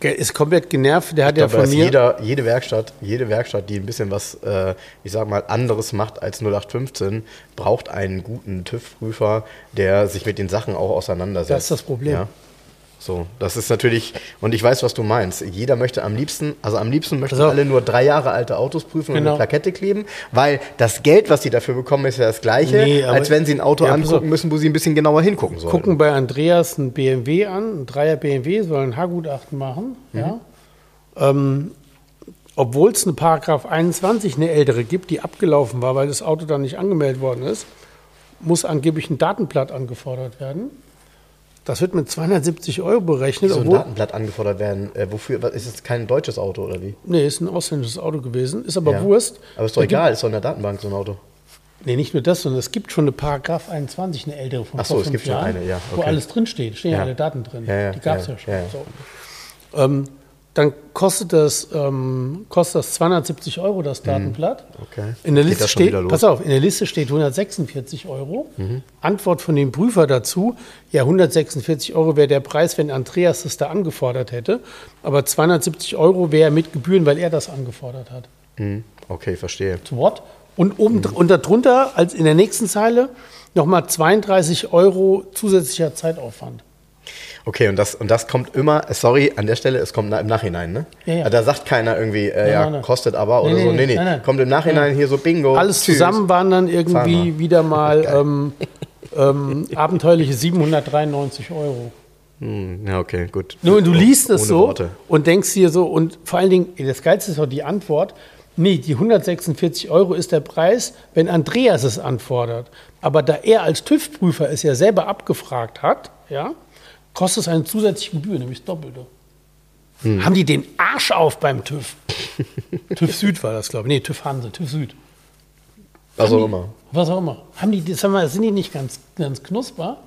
ist komplett genervt. Der hat Ich ja glaube, von mir. jeder, jede Werkstatt, jede Werkstatt, die ein bisschen was, äh, ich sag mal, anderes macht als 0815, braucht einen guten TÜV-Prüfer, der sich mit den Sachen auch auseinandersetzt. Das ist das Problem. Ja. So, das ist natürlich, und ich weiß, was du meinst. Jeder möchte am liebsten, also am liebsten möchten Also- alle nur drei Jahre alte Autos prüfen und Genau. eine Plakette kleben, weil das Geld, was sie dafür bekommen, ist ja das gleiche, Nee, als wenn sie ein Auto Ja, angucken müssen, wo sie ein bisschen genauer hingucken sollen. gucken bei Andreas ein BMW an, ein Dreier BMW, soll ein Haargutachten machen. Mhm. Ja. Ähm, Obwohl es eine Paragraph 21, eine ältere gibt, die abgelaufen war, weil das Auto dann nicht angemeldet worden ist, muss angeblich ein Datenblatt angefordert werden. Das wird mit 270 Euro berechnet. so ein obwohl, Datenblatt angefordert werden. Äh, wofür? Ist es kein deutsches Auto oder wie? nee, ist ein ausländisches Auto gewesen, ist aber Ja. Wurst. Aber ist doch egal, ist doch in der Datenbank so ein Auto. Nee, nicht nur das, sondern es gibt schon eine Paragraph 21, eine ältere von Ach so, es gibt schon Jahren, eine, ja, wo okay. alles drinsteht, stehen ja alle Daten drin. Ja, ja, Die gab es ja, schon. So. Ähm, dann kostet das, ähm, kostet das 270 Euro, das Datenblatt. Mhm. Okay. In der Geht Liste steht, pass auf, in der Liste steht 146 Euro. Mhm. Antwort von dem Prüfer dazu, ja, 146 Euro wäre der Preis, wenn Andreas das da angefordert hätte. Aber 270 Euro wäre mit Gebühren, weil er das angefordert hat. Hm, Okay, verstehe. To what? Und, oben, und darunter, als in der nächsten Zeile, nochmal 32 Euro zusätzlicher Zeitaufwand. Okay, und das, und das kommt immer, sorry, an der Stelle, es kommt im Nachhinein, ne? Ja, ja. Also Da sagt keiner irgendwie, äh, ja, nein. kostet aber oder Nee, so. nee, Nee, nee, nein, nein. kommt im Nachhinein hier so Bingo. Alles tschüss. zusammen waren dann irgendwie wieder mal ähm, ähm, abenteuerliche 793 Euro. Hm, ja, okay, gut. Nur du liest es so Worte. und denkst dir so, und vor allen Dingen, das Geilste ist doch die Antwort. Nee, die 146 Euro ist der Preis, wenn Andreas es anfordert. Aber da er als TÜV-Prüfer es ja selber abgefragt hat, ja, kostet es eine zusätzliche Gebühr, nämlich das Doppelte. Hm. Haben die den Arsch auf beim TÜV? TÜV Süd war das, glaube ich. Nee, TÜV Hanse, TÜV Süd. Was auch immer. Was auch immer. Haben die, sag mal, sind die nicht ganz, ganz knusper?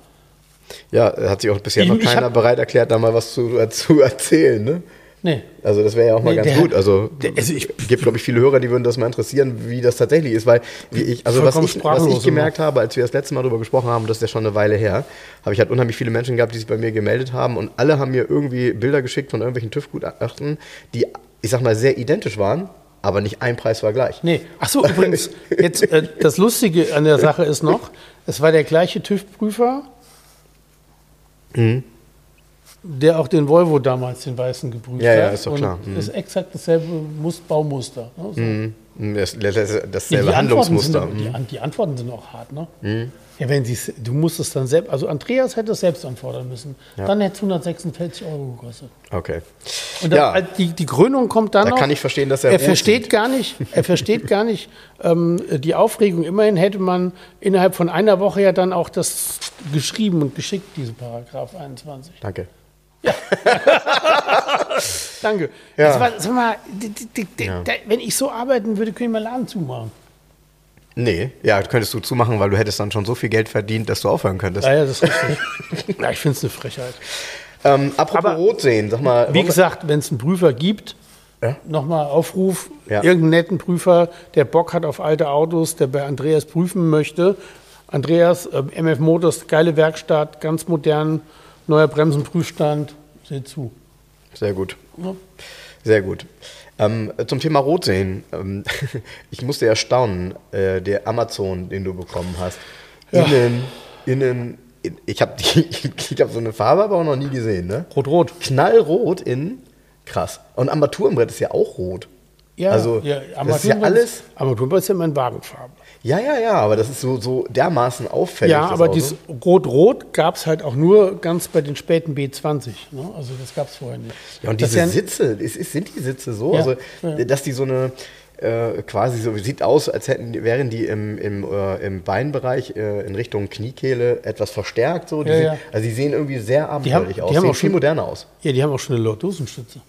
Ja, hat sich auch bisher Ich- noch keiner hab- bereit erklärt, da mal was zu, zu erzählen, ne? Nee. Also das wäre ja auch mal Nee, ganz gut. Also, also ich- gibt, glaube ich, viele Hörer, die würden das mal interessieren, wie das tatsächlich ist, weil ich, also was ich, was ich gemerkt habe, als wir das letzte Mal darüber gesprochen haben, das ist ja schon eine Weile her, habe ich halt unheimlich viele Menschen gehabt, die sich bei mir gemeldet haben und alle haben mir irgendwie Bilder geschickt von irgendwelchen TÜV-Gutachten, die, ich sag mal, sehr identisch waren, aber nicht ein Preis war gleich. Nee. Ach so, übrigens, jetzt, äh, das Lustige an der Sache ist noch, es war der gleiche TÜV-Prüfer, Mhm. Der auch den Volvo damals, den weißen, geprüft Ja, hat. ja, ist doch klar. Mhm. Das ist exakt dasselbe Mus Baumuster. Ne? So. Mhm. Das, das, das, dasselbe sind, Handlungsmuster. aber- Mhm. die, die Antworten sind auch hart, ne? Ja, wenn sie's, du musst es dann selbst, also Andreas hätte es selbst anfordern müssen. Dann hätte es 146 Euro gekostet. Okay. Und dann, Ja. äh, die, die Krönung kommt dann Da noch. kann ich verstehen, dass er er versteht sieht. gar nicht, er versteht gar nicht ähm, die Aufregung. Immerhin hätte man innerhalb von einer Woche ja dann auch das geschrieben und geschickt, diese Paragraph 21. Danke. Danke. Ja. Das war, sag mal, die, die, die, die, da, wenn ich so arbeiten würde, könnte ich meinen Laden zumachen. Nee, ja, könntest du zumachen, weil du hättest dann schon so viel Geld verdient, dass du aufhören könntest. Ja, ja, das ist richtig. ja, ich finde es eine Frechheit. Ähm, apropos Aber- Rot sehen, sag mal. Wie gesagt, wenn es einen Prüfer gibt, Ja? nochmal Aufruf, Ja. irgendeinen netten Prüfer, der Bock hat auf alte Autos, der bei Andreas prüfen möchte. Andreas, äh, MF Motors, geile Werkstatt, ganz modern, neuer Bremsenprüfstand, seht zu. Sehr gut. Ja. Sehr gut. Ähm, zum Thema Rot sehen. Ähm, ich musste ja staunen, äh, der Amazon, den du bekommen hast. Ja. Innen, innen, in, ich habe ich hab so eine Farbe aber auch noch nie gesehen, ne? Rot-Rot. Knallrot innen. Krass. Und Armaturenbrett ist ja auch rot. Ja, also, ja, das ist ja alles. Armaturenbrett ist ja mein Wagenfarbe. Ja, ja, ja, aber das ist so, so dermaßen auffällig. Ja, aber dieses Rot-Rot gab es halt auch nur ganz bei den späten B20. Ne? Also das gab es vorher nicht. Ja, und Das diese ja- Sitze, ist, ist, sind die Sitze so? Ja, Also, ja. dass die so eine äh, quasi so, sieht aus, als hätten, die- wären die im, im, äh, im Beinbereich äh, in Richtung Kniekehle etwas verstärkt. So. Die ja. Also die sehen irgendwie sehr Die haben- abenteuerlich die aus. haben Sehen auch viel moderner aus. Ja, die haben auch schon eine Lordosenstütze.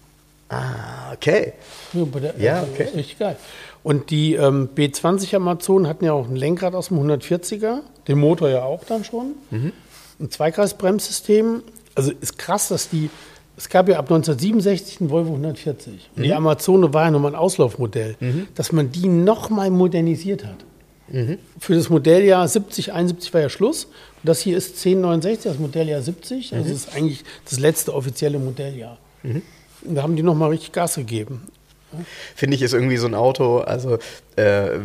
Ah, okay. Ja, der, Ja, okay. Richtig geil. Und die ähm, B20 Amazonen hatten ja auch ein Lenkrad aus dem 140er, den Motor ja auch dann schon. Mhm. Ein Zweikreisbremssystem. Also ist krass, dass die, es gab ja ab 1967 einen Volvo 140. Und Mhm. die Amazone war ja nochmal ein Auslaufmodell, dass man die nochmal modernisiert hat. Mhm. Für das Modelljahr 70, 71 war ja Schluss. Und das hier ist 1069, das Modelljahr 70. Mhm. Also das ist eigentlich das letzte offizielle Modelljahr. Und da haben die nochmal richtig Gas gegeben. Finde ich, ist irgendwie so ein Auto, also äh,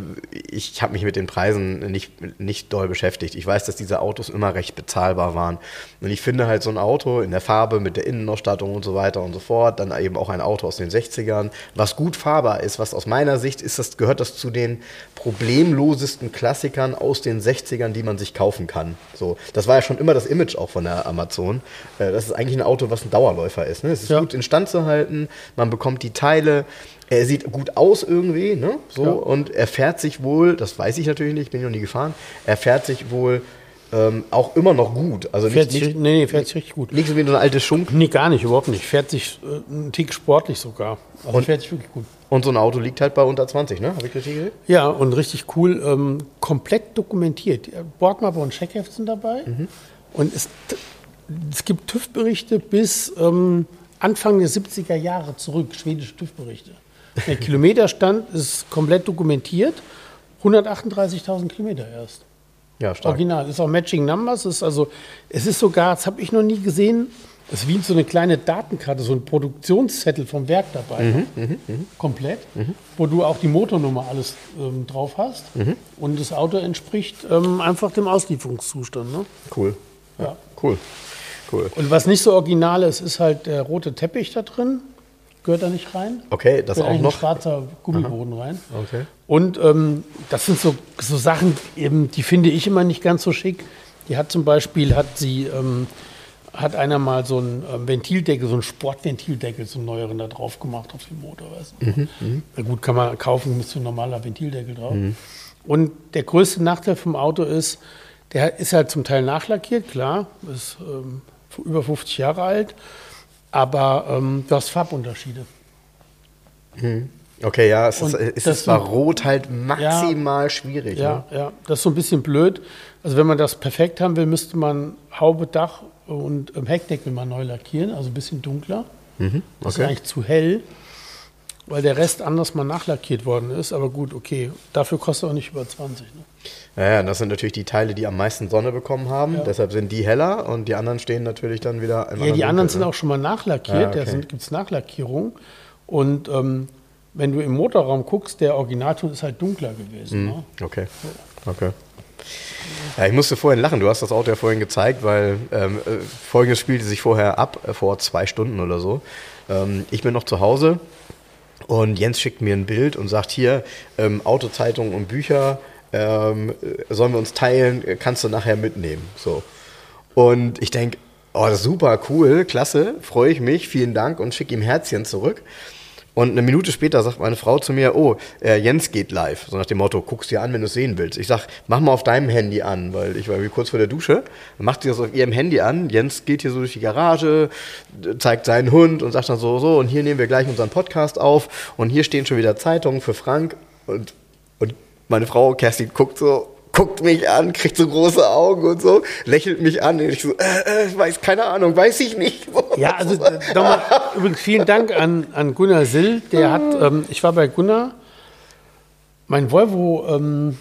ich habe mich mit den Preisen nicht, nicht doll beschäftigt. Ich weiß, dass diese Autos immer recht bezahlbar waren. Und ich finde halt so ein Auto in der Farbe mit der Innenausstattung und so weiter und so fort, dann eben auch ein Auto aus den 60ern, was gut fahrbar ist, was aus meiner Sicht ist, das gehört das zu den problemlosesten Klassikern aus den 60ern, die man sich kaufen kann. So, das war ja schon immer das Image auch von der Amazon. Äh, das ist eigentlich ein Auto, was ein Dauerläufer ist. Ne? Es ist Ja. gut instand zu halten, man bekommt die Teile, er sieht gut aus irgendwie, ne? So, Ja. und er fährt sich wohl, das weiß ich natürlich nicht, bin ich noch nie gefahren, er fährt sich wohl ähm, auch immer noch gut. Also Fährt nicht, sich, nicht, nee, fährt sich richtig gut. nicht so wie so eine alte Schunk. Nee, gar nicht, überhaupt nicht. Fährt sich äh, ein Tick sportlich sogar. Also Und- fährt sich wirklich gut. Und so ein Auto liegt halt bei unter 20, ne? Habe ich richtig gesehen? Ja, und richtig cool, ähm, komplett dokumentiert. Ja, Bordmappe und Checkheft sind dabei. Mhm. Und es, es gibt TÜV-Berichte bis ähm, Anfang der 70er Jahre zurück, schwedische TÜV-Berichte. Der Kilometerstand ist komplett dokumentiert. 138.000 Kilometer erst. Ja, stark. Original. Ist auch Matching Numbers. Ist also, es ist sogar, das habe ich noch nie gesehen, Es ist wie so eine kleine Datenkarte, so ein Produktionszettel vom Werk dabei. Mhm, Komplett. Wo du auch die Motornummer alles ähm, drauf hast. Mhm. Und das Auto entspricht ähm, einfach dem Auslieferungszustand. Ne? Cool. Ja. Cool. Cool. Und was nicht so original ist, ist halt der rote Teppich da drin. Gehört da nicht rein. Okay, das Gehört auch noch. ein schwarzer Gummiboden rein. Okay. Und ähm, das sind so, so Sachen, eben, die finde ich immer nicht ganz so schick. Die hat zum Beispiel, hat sie, ähm, hat einer mal so einen ähm, Ventildeckel, so einen Sportventildeckel, so einen neueren da drauf gemacht auf den Motor. Weißt du? Na gut, kann man kaufen, ist so ein normaler Ventildeckel drauf. Und der größte Nachteil vom Auto ist, der ist halt zum Teil nachlackiert, klar, ist ähm, über 50 Jahre alt, aber ähm, du hast Farbunterschiede. Okay, ja, es ist, es das ist bei Rot halt maximal schwierig. Ja, Ne? ja, das ist so ein bisschen blöd. Also wenn man das perfekt haben will, müsste man Haube, Dach und ähm, Heckdeckel mal neu lackieren, also ein bisschen dunkler. Das ist Mhm, okay. eigentlich zu hell, weil der Rest anders mal nachlackiert worden ist. Aber gut, okay, dafür kostet auch nicht über 20. Ne? Ja, ja, das sind natürlich die Teile, die am meisten Sonne bekommen haben. Ja. Deshalb sind die heller und die anderen stehen natürlich dann wieder im Ja, die anderen sind Dunkel, auch schon mal nachlackiert, Ah, da okay. gibt es Nachlackierung. Und ähm, wenn du im Motorraum guckst, der Originalton ist halt dunkler gewesen. Ne? ne? Okay, okay. Ja, ich musste vorhin lachen. Du hast das Auto ja vorhin gezeigt, weil ähm, äh, folgendes spielte sich vorher ab, äh, vor zwei Stunden oder so. Ähm, ich bin noch zu Hause und Jens schickt mir ein Bild und sagt hier, ähm, Autozeitungen und Bücher ähm, äh, sollen wir uns teilen, kannst du nachher mitnehmen. So. Und ich denke, oh, super, cool, klasse, freue ich mich, vielen Dank und schicke ihm Herzchen zurück. Und eine Minute später sagt meine Frau zu mir, oh, äh, Jens geht live. So nach dem Motto, guckst dir an, wenn du es sehen willst. Ich sag, mach mal auf deinem Handy an, weil ich war irgendwie kurz vor der Dusche. Macht sie das auf ihrem Handy an. Jens geht hier so durch die Garage, zeigt seinen Hund und sagt dann so, so, und hier nehmen wir gleich unseren Podcast auf. Und hier stehen schon wieder Zeitungen für Frank. Und, und meine Frau, Kerstin, guckt so, guckt mich an, kriegt so große Augen und so, lächelt mich an. Und ich so, äh, äh, weiß, keine Ahnung, weiß ich nicht. Ja, also äh, nochmal, übrigens vielen Dank an, an Gunnar Sill. Der hat, ähm, ich war bei Gunnar, mein Volvo, ähm,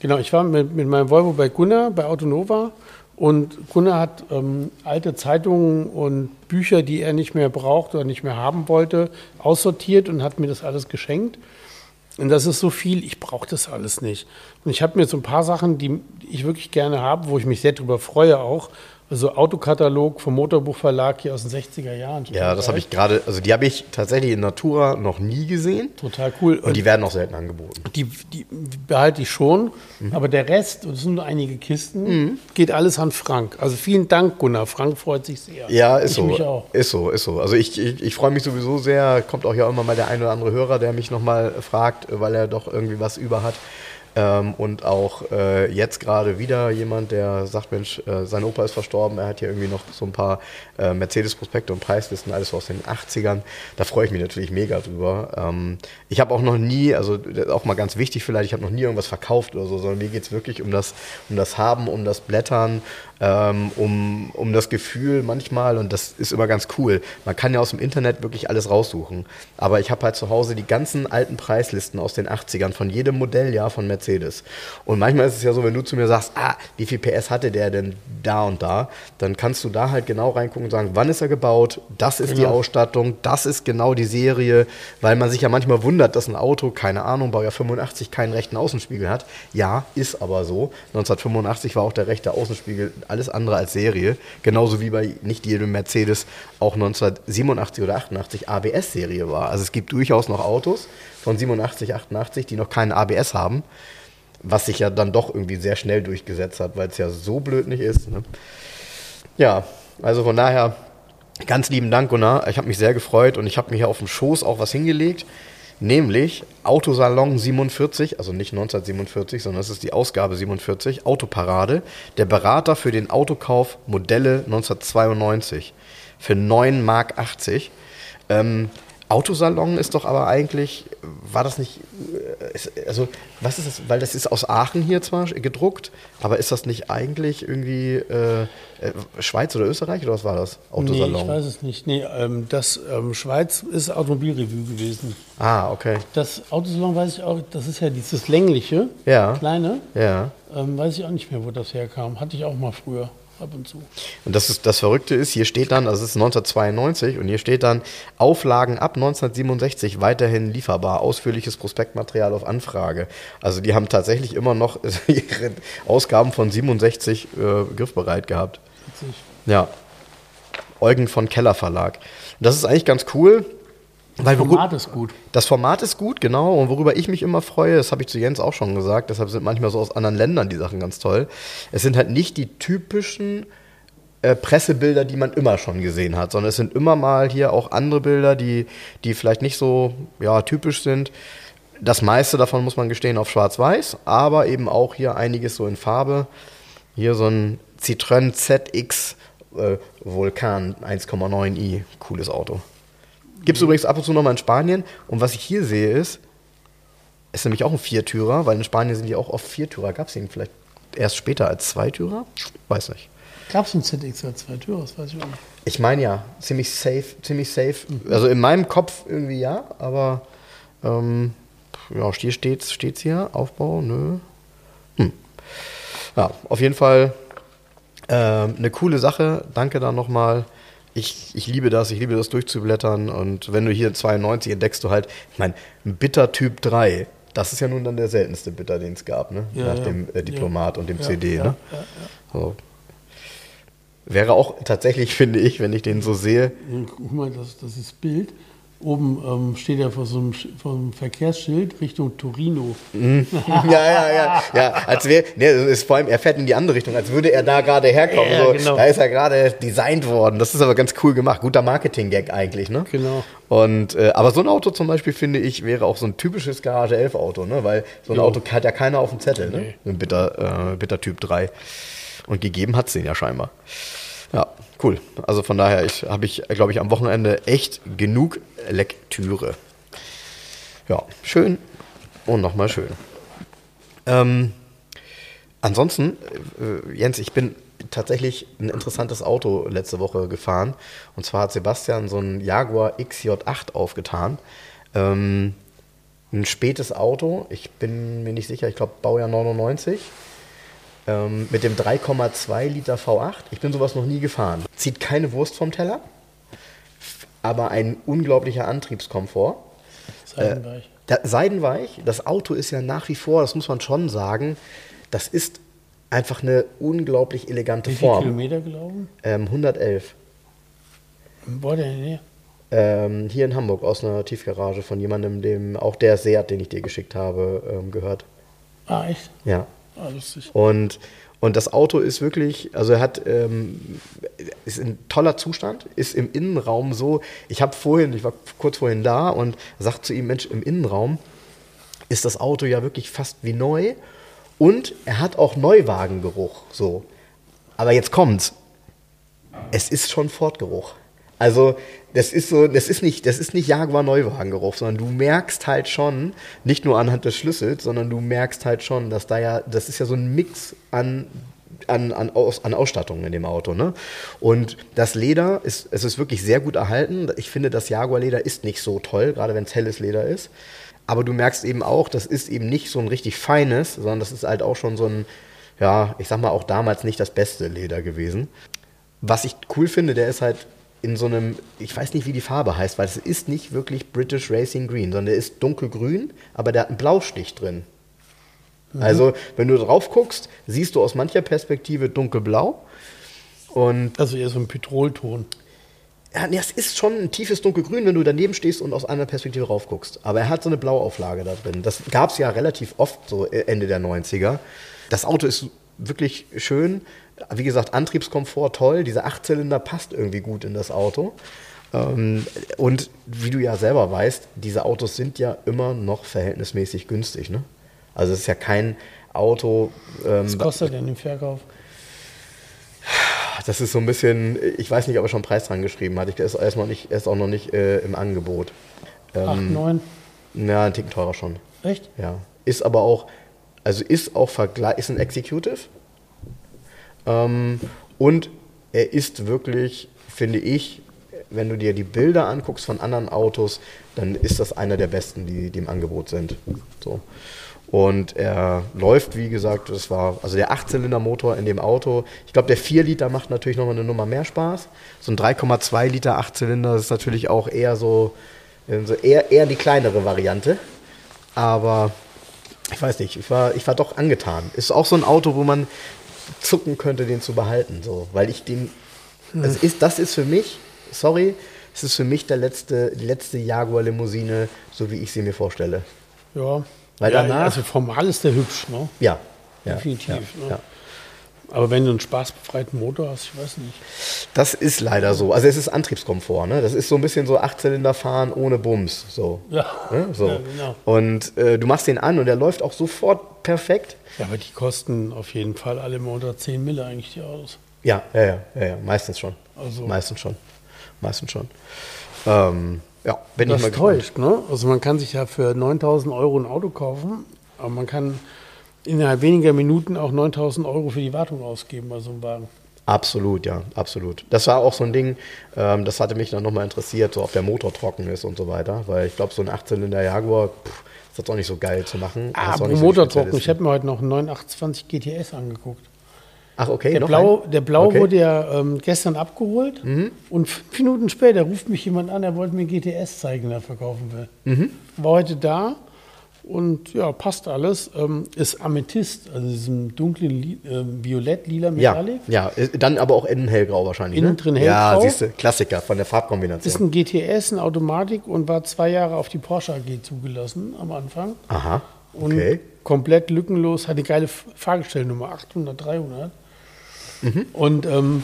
genau, ich war mit, mit meinem Volvo bei Gunnar, bei Autonova. Und Gunnar hat ähm, alte Zeitungen und Bücher, die er nicht mehr braucht oder nicht mehr haben wollte, aussortiert und hat mir das alles geschenkt. Und das ist so viel, ich brauche das alles nicht. Und ich habe mir so ein paar Sachen, die ich wirklich gerne habe, wo ich mich sehr drüber freue auch. Also Autokatalog vom Motorbuchverlag hier aus den 60er Jahren. Ja, das habe ich gerade, also die habe ich tatsächlich in Natura noch nie gesehen. Total cool. Und die werden auch selten angeboten. Die, die behalte ich schon, Mhm. aber der Rest, und es sind nur einige Kisten, geht alles an Frank. Also vielen Dank, Gunnar. Frank freut sich sehr. Ja, ist ich so. Mich auch. Ist so, ist so. Also ich, ich, ich freue mich sowieso sehr. Kommt auch ja immer mal der ein oder andere Hörer, der mich nochmal fragt, weil er doch irgendwie was über hat. Ähm, und auch äh, jetzt gerade wieder jemand, der sagt, Mensch, äh, sein Opa ist verstorben, er hat hier irgendwie noch so ein paar äh, Mercedes-Prospekte und Preislisten, alles aus den 80ern. Da freue ich mich natürlich mega drüber. Ähm, ich habe auch noch nie, also auch mal ganz wichtig vielleicht, ich habe noch nie irgendwas verkauft oder so, sondern mir geht es wirklich um das, um das Haben, um das Blättern, ähm, um, um das Gefühl manchmal, und das ist immer ganz cool, man kann ja aus dem Internet wirklich alles raussuchen. Aber ich habe halt zu Hause die ganzen alten Preislisten aus den 80ern von jedem Modelljahr von Mercedes. Und manchmal ist es ja so, wenn du zu mir sagst, ah, wie viel PS hatte der denn da und da, dann kannst du da halt genau reingucken und sagen, wann ist er gebaut, das ist die Genau. Ausstattung, das ist genau die Serie, weil man sich ja manchmal wundert, dass ein Auto, keine Ahnung, Baujahr 85 keinen rechten Außenspiegel hat. Ja, ist aber so. 1985 war auch der rechte Außenspiegel alles andere als Serie. Genauso wie bei nicht jedem Mercedes auch 1987 oder 88 ABS-Serie war. Also es gibt durchaus noch Autos von 87, 88, die noch keinen ABS haben, was sich ja dann doch irgendwie sehr schnell durchgesetzt hat, weil es ja so blöd nicht ist. Ne? Ja, also von daher ganz lieben Dank, Gunnar. Ich habe mich sehr gefreut und ich habe mir hier auf dem Schoß auch was hingelegt. Nämlich Autosalon 47, also nicht 1947, sondern es ist die Ausgabe 47, Autoparade, der Berater für den Autokauf Modelle 1992 für 9 Mark 80. Ähm, Autosalon ist doch aber eigentlich, war das nicht, äh, also was ist das, weil das ist aus Aachen hier zwar gedruckt, aber ist das nicht eigentlich irgendwie äh, äh, Schweiz oder Österreich oder was war das? Nee, Autosalon. ich weiß es nicht. Nee, ähm, das ähm, Schweiz ist Automobilrevue gewesen. ah, okay. Das Autosalon weiß ich auch, das ist ja dieses längliche, Ja. kleine. Ja. Ähm, weiß ich auch nicht mehr, wo das herkam. Hatte ich auch mal früher. Ab und zu. Und das, ist, das Verrückte ist, hier steht dann, also es ist 1992 und hier steht dann, Auflagen ab 1967 weiterhin lieferbar, ausführliches Prospektmaterial auf Anfrage. Also die haben tatsächlich immer noch ihre Ausgaben von 67 äh, griffbereit gehabt. Witzig. Ja. Eugen von Keller Verlag. Und das ist eigentlich ganz cool. Das Format ist gut. das Format ist gut, genau. Und worüber ich mich immer freue, das habe ich zu Jens auch schon gesagt, deshalb sind manchmal so aus anderen Ländern die Sachen ganz toll. Es sind halt nicht die typischen äh, Pressebilder, die man immer schon gesehen hat, sondern es sind immer mal hier auch andere Bilder, die, die vielleicht nicht so ja, typisch sind. Das meiste davon muss man gestehen auf Schwarz-Weiß, aber eben auch hier einiges so in Farbe. Hier so ein Citroën ZX äh, Vulkan 1,9i, cooles Auto. Gibt es übrigens ab und zu nochmal in Spanien. Und was ich hier sehe ist, ist nämlich auch ein Viertürer, weil in Spanien sind die auch oft Viertürer. Gab es ihn vielleicht erst später als Zweitürer? Weiß nicht. Gab es ein ZX als zwei Türen? Das weiß ich auch nicht. Ich meine ja, ziemlich safe, ziemlich safe. Also in meinem Kopf irgendwie ja, aber ähm, ja, hier steht's, steht's hier, Aufbau, nö. Hm. Ja, auf jeden Fall ähm, eine coole Sache. Danke da nochmal. Ich, ich liebe das, ich liebe das durchzublättern. Und wenn du hier 92 entdeckst, du halt, ich meine, ein Bitter Typ 3, das ist ja nun dann der seltenste Bitter, den es gab, ne? Ja, Nach ja. dem äh, Diplomat und dem Ja, CD, ja, ne? ja, ja. So. Wäre auch tatsächlich, finde ich, wenn ich den so sehe, Guck mal, das, das ist Bild. Oben ähm, steht er vor so, einem, vor einem Verkehrsschild Richtung Torino. ja, ja, ja, ja, als wäre, ne, ist vor allem, er fährt in die andere Richtung, als würde er da gerade herkommen. Ja, so. genau. Da ist er gerade designt worden. Das ist aber ganz cool gemacht. Guter Marketing-Gag eigentlich, ne? Genau. Und, äh, aber so ein Auto zum Beispiel, finde ich, wäre auch so ein typisches Garage 11 Auto, ne? Weil so ein Jo. Auto hat ja keiner auf dem Zettel, ne? Nee. Ein Bitter, äh, Bitter Typ 3. Und gegeben hat es den ja scheinbar. Ja, cool. Also von daher habe ich, glaube ich, am Wochenende echt genug Lektüre. Ja, schön und nochmal schön. Ähm, ansonsten, äh, Jens, ich bin tatsächlich ein interessantes Auto letzte Woche gefahren. Und zwar hat Sebastian so ein Jaguar XJ8 aufgetan. Ähm, ein spätes Auto, ich bin mir nicht sicher, ich glaube Baujahr 99. Ähm, mit dem 3,2 Liter V8. Ich bin sowas noch nie gefahren. Zieht keine Wurst vom Teller, aber ein unglaublicher Antriebskomfort. Seidenweich. Da, seidenweich, das Auto ist ja nach wie vor, das muss man schon sagen, das ist einfach eine unglaublich elegante Wie viele Form. Kilometer gelaufen? Ähm, 111. Wo der Nähe? Ähm, hier in Hamburg aus einer Tiefgarage von jemandem, dem auch der Seat, den ich dir geschickt habe, ähm, gehört. Ah, echt? Ja. Ah, lustig. Und, und das Auto ist wirklich, also er hat, ähm, ist in toller Zustand, ist im Innenraum so. Ich habe vorhin, ich war kurz vorhin da und sagte zu ihm, Mensch, im Innenraum ist das Auto ja wirklich fast wie neu und er hat auch Neuwagengeruch, so. Aber jetzt kommt's. Es ist schon Ford-Geruch. Also, das ist so, das ist nicht, das ist nicht Jaguar Neuwagengeruch, sondern du merkst halt schon, nicht nur anhand des Schlüssels, sondern du merkst halt schon, dass da ja, das ist ja so ein Mix an an, an, Aus, an Ausstattung in dem Auto. Ne? Und das Leder ist, es ist wirklich sehr gut erhalten. Ich finde, das Jaguar-Leder ist nicht so toll, gerade wenn es helles Leder ist. Aber du merkst eben auch, das ist eben nicht so ein richtig feines, sondern das ist halt auch schon so ein, ja, ich sag mal auch damals nicht das beste Leder gewesen. Was ich cool finde, der ist halt in so einem, ich weiß nicht, wie die Farbe heißt, weil es ist nicht wirklich British Racing Green, sondern der ist dunkelgrün, aber der hat einen Blaustich drin. Also, wenn du drauf guckst, siehst du aus mancher Perspektive dunkelblau. Und Also eher so ein Petrolton. ja, es ist schon ein tiefes dunkelgrün, wenn du daneben stehst und aus einer Perspektive drauf guckst. Aber er hat so eine Blauauflage da drin. Das gab es ja relativ oft, so Ende der 90er. Das Auto ist wirklich schön. Wie gesagt, Antriebskomfort toll. Dieser Achtzylinder passt irgendwie gut in das Auto. Ähm, und wie du ja selber weißt, diese Autos sind ja immer noch verhältnismäßig günstig. Ne? Also es ist ja kein Auto. Ähm, Was kostet denn im Verkauf? das ist so ein bisschen, ich weiß nicht, ob er schon einen Preis dran geschrieben hat. Er, ist, er, ist noch nicht, er ist auch noch nicht äh, im Angebot. 8, 9? Ja, ein Ticken teurer schon. Echt? Ja. Ist aber auch, also ist auch Vergleich, ist ein Executive. Ähm, und er ist wirklich, finde ich, wenn du dir die Bilder anguckst von anderen Autos, dann ist das einer der besten, die, die im Angebot sind. So. Und er läuft, wie gesagt, das war also der 8-Zylinder-Motor in dem Auto. Ich glaube, der 4 Liter macht natürlich nochmal eine Nummer mehr Spaß. So ein 3,2 Liter 8-Zylinder ist natürlich auch eher so, so eher, eher die kleinere Variante. Aber ich weiß nicht, ich war, ich war doch angetan. Ist auch so ein Auto, wo man zucken könnte, den zu behalten. So, weil ich den. Das ist, das ist für mich, sorry, es ist für mich der letzte, die letzte Jaguar-Limousine, so wie ich sie mir vorstelle. Ja. Weil ja, danach- Also formal ist der hübsch, ne? Ja. ja Definitiv, Ja, ne? ja. Aber wenn du einen spaßbefreiten Motor hast, ich weiß nicht. Das ist leider so. Also es ist Antriebskomfort, ne? Das ist so ein bisschen so Achtzylinder fahren ohne Bums. So. Ja, Ne? so. ja, genau. Und äh, du machst den an und der läuft auch sofort perfekt. Ja, aber die kosten auf jeden Fall alle mal unter 10 Mille eigentlich, die Autos. Ja, ja, ja, ja, ja. meistens schon. Also- meistens schon. Meistens schon. Ähm, ja, bin Das ich mal täuscht, ne? Also man kann sich ja für 9000 Euro ein Auto kaufen, aber man kann innerhalb weniger Minuten auch 9000 Euro für die Wartung ausgeben bei so einem Wagen. Absolut, ja, absolut. Das war auch so ein Ding, ähm, das hatte mich dann nochmal interessiert, so ob der Motor trocken ist und so weiter, weil ich glaube, so ein 8-Zylinder Jaguar pff, ist jetzt auch nicht so geil zu machen. Ah, aber nicht so Motortrocken. Ich habe mir heute noch einen 928 GTS angeguckt. Ach, okay, Der noch Blau, der Blau Okay. Mhm. wurde ja ähm, gestern abgeholt und fünf Minuten später ruft mich jemand an, der wollte mir GTS zeigen, den er verkaufen will. Mhm. War heute da und ja, passt alles. Ähm, ist Amethyst, also diesem dunklen Li ähm, Violett-lila Ja, Metallic. ja, äh, dann aber auch innen hellgrau wahrscheinlich. Innen ne? drin Ja, hellgrau. siehst du, Klassiker von der Ist Farbkombination. ein GTS, eine Automatik und war zwei Jahre auf die Porsche AG zugelassen am Anfang. Aha, Und okay. komplett lückenlos, hat eine geile Fahrgestellnummer, 800, 300. Mhm. Und ähm,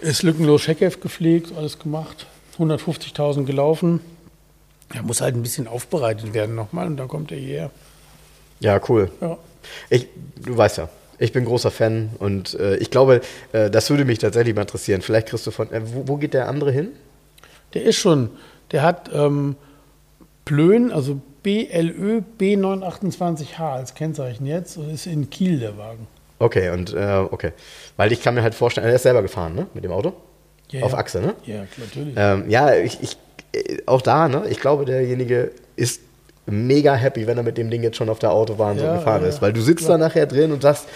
ist lückenlos Scheckheft gepflegt, alles gemacht, 150.000 gelaufen. Er muss halt ein bisschen aufbereitet werden nochmal und dann kommt er hierher. Ja, cool. Ja. Ich, du weißt ja, ich bin großer Fan und äh, ich glaube, äh, das würde mich tatsächlich mal interessieren. Vielleicht kriegst du von, äh, wo, wo geht der andere hin? Der ist schon, der hat ähm, Plön, also BLÖ B928H als Kennzeichen jetzt und ist in Kiel der Wagen. Okay, und äh, okay. Weil ich kann mir halt vorstellen, er ist selber gefahren, ne? Mit dem Auto? Ja, Auf ja. Achse, ne? Ja, natürlich. Ähm, ja, ich, ich, auch da, ne? Ich glaube, derjenige ist mega happy, wenn er mit dem Ding jetzt schon auf der Autobahn so Ja, gefahren ja, ist. Weil du sitzt klar. da nachher drin und sagst,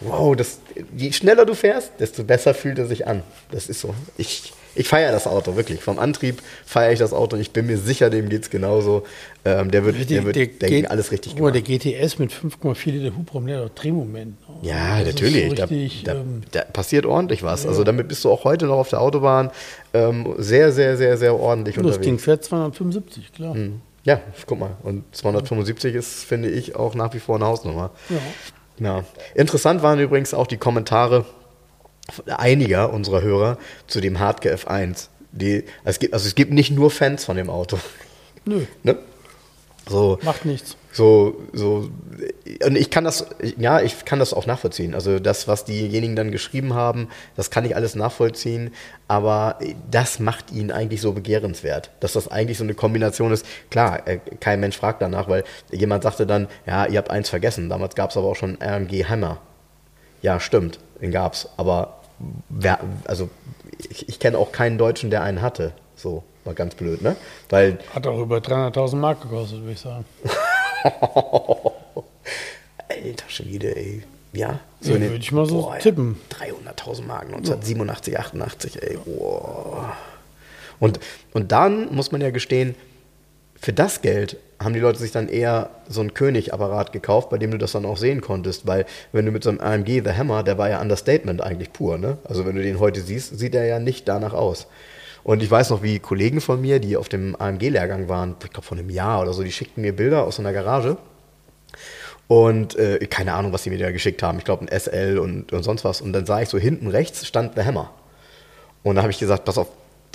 wow, das, je schneller du fährst, desto besser fühlt er sich an. Das ist so. Ich, ich feiere das Auto, wirklich. Vom Antrieb feiere ich das Auto und ich bin mir sicher, dem geht es genauso. Ähm, der wird, der wird denken, geht- alles richtig Guck mal, gemacht. der GTS mit 5,4 Liter Hubraum, der hat Drehmoment. ne? Ja, Das natürlich. So da, richtig, da, ähm, da passiert ordentlich was. Also damit bist du auch heute noch auf der Autobahn ähm, sehr, sehr, sehr, sehr ordentlich das unterwegs. Ding fährt 275, klar. Hm. Ja, guck mal. Und 275 ist, finde ich, auch nach wie vor eine Hausnummer. Ja. Ja. Interessant waren übrigens auch die Kommentare einiger unserer Hörer zu dem Hardcore F1. Die, es gibt, also es gibt nicht nur Fans von dem Auto. Nö, Ne? So, macht nichts. so, so, und ich kann das, ja, ich kann das auch nachvollziehen. Also das, was diejenigen dann geschrieben haben, das kann ich alles nachvollziehen, aber das macht ihn eigentlich so begehrenswert, dass das eigentlich so eine Kombination ist. Klar, äh, kein Mensch fragt danach, weil jemand sagte dann, ja, ihr habt eins vergessen, damals gab es aber auch schon RMG Hammer. Ja, stimmt, den gab's, aber wer, also ich, ich kenne auch keinen Deutschen, der einen hatte. So, war ganz blöd, ne? Weil Hat auch über 300.000 Mark gekostet, würde ich sagen. Alter Schwede, ey. Ja, Ja, in den- würde ich mal so tippen. 300.000 Marken 1987, 88, ey. Wow. Und, und dann muss man ja gestehen, für das Geld haben die Leute sich dann eher so einen König-Apparat gekauft, bei dem du das dann auch sehen konntest, weil wenn du mit so einem AMG The Hammer, der war ja Understatement eigentlich pur, ne? Also wenn du den heute siehst, sieht er ja nicht danach aus. Und ich weiß noch, wie Kollegen von mir, die auf dem AMG-Lehrgang waren, ich glaube von einem Jahr oder so, die schickten mir Bilder aus einer Garage. Und äh, keine Ahnung, was sie mir da geschickt haben. Ich glaube ein SL und, und sonst was. Und dann sah ich so hinten rechts stand The Hammer. Und da habe ich gesagt, pass auf,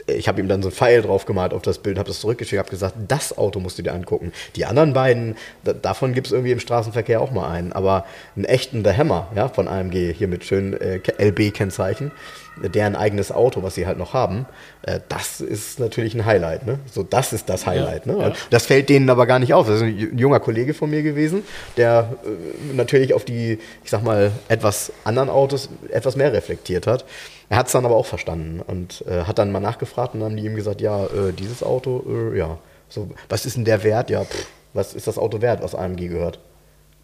ich habe ihm dann so ein Pfeil drauf gemalt auf das Bild, habe das zurückgeschickt, habe gesagt, das Auto musst du dir angucken. Die anderen beiden, da, davon gibt es irgendwie im Straßenverkehr auch mal einen, aber einen echten The Hammer ja, von AMG, hier mit schönen äh, LB-Kennzeichen, deren eigenes Auto, was sie halt noch haben, äh, das ist natürlich ein Highlight. Ne? So, das ist das Highlight. Ja, ne? ja. Das fällt denen aber gar nicht auf. Das ist ein junger Kollege von mir gewesen, der äh, natürlich auf die, ich sag mal, etwas anderen Autos etwas mehr reflektiert hat. Er hat es dann aber auch verstanden und äh, hat dann mal nachgefragt und dann haben die ihm gesagt, ja, äh, dieses Auto, äh, ja, so, was ist denn der Wert? Ja, pff, was ist das Auto wert, was AMG gehört?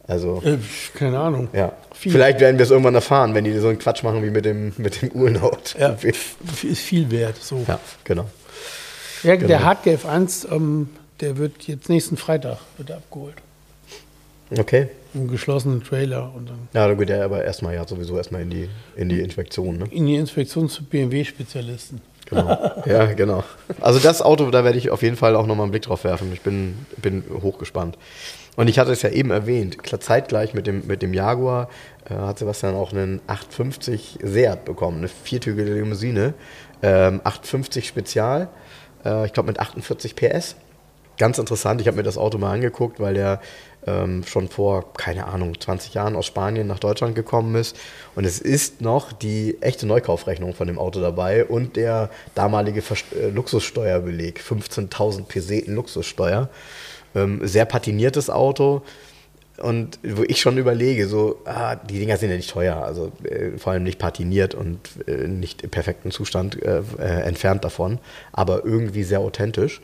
Also, Äh, keine Ahnung. ja. Viel. Vielleicht werden wir es irgendwann erfahren, wenn die so einen Quatsch machen wie mit dem, mit dem Uhrenhaut. Ja, ist viel wert. So. ja genau. Ja, Genau. Der Hardgate F1, ähm, der wird jetzt nächsten Freitag wird er abgeholt. Okay. Im geschlossenen Trailer und dann Ja, gut, ja, aber erstmal ja sowieso erstmal in die, in die Inspektion, ne? in die Inspektion zu BMW-Spezialisten. Genau. ja, genau. Also das Auto, da werde ich auf jeden Fall auch nochmal einen Blick drauf werfen. Ich bin, bin hochgespannt. Und ich hatte es ja eben erwähnt, zeitgleich mit dem, mit dem Jaguar äh, hat Sebastian auch einen 850 Seat bekommen, eine viertürige Limousine. Ähm, 850 Spezial, äh, ich glaube mit 48 PS. Ganz interessant, ich habe mir das Auto mal angeguckt, weil der ähm, schon vor, keine Ahnung, 20 Jahren aus Spanien nach Deutschland gekommen ist. Und es ist noch die echte Neukaufrechnung von dem Auto dabei und der damalige Vers äh, Luxussteuerbeleg, 15.000 Peseten Luxussteuer. Ähm, sehr patiniertes Auto. Und wo ich schon überlege, so, ah, die Dinger sind ja nicht teuer, also äh, vor allem nicht patiniert und äh, nicht im perfekten Zustand äh, äh, entfernt davon, aber irgendwie sehr authentisch.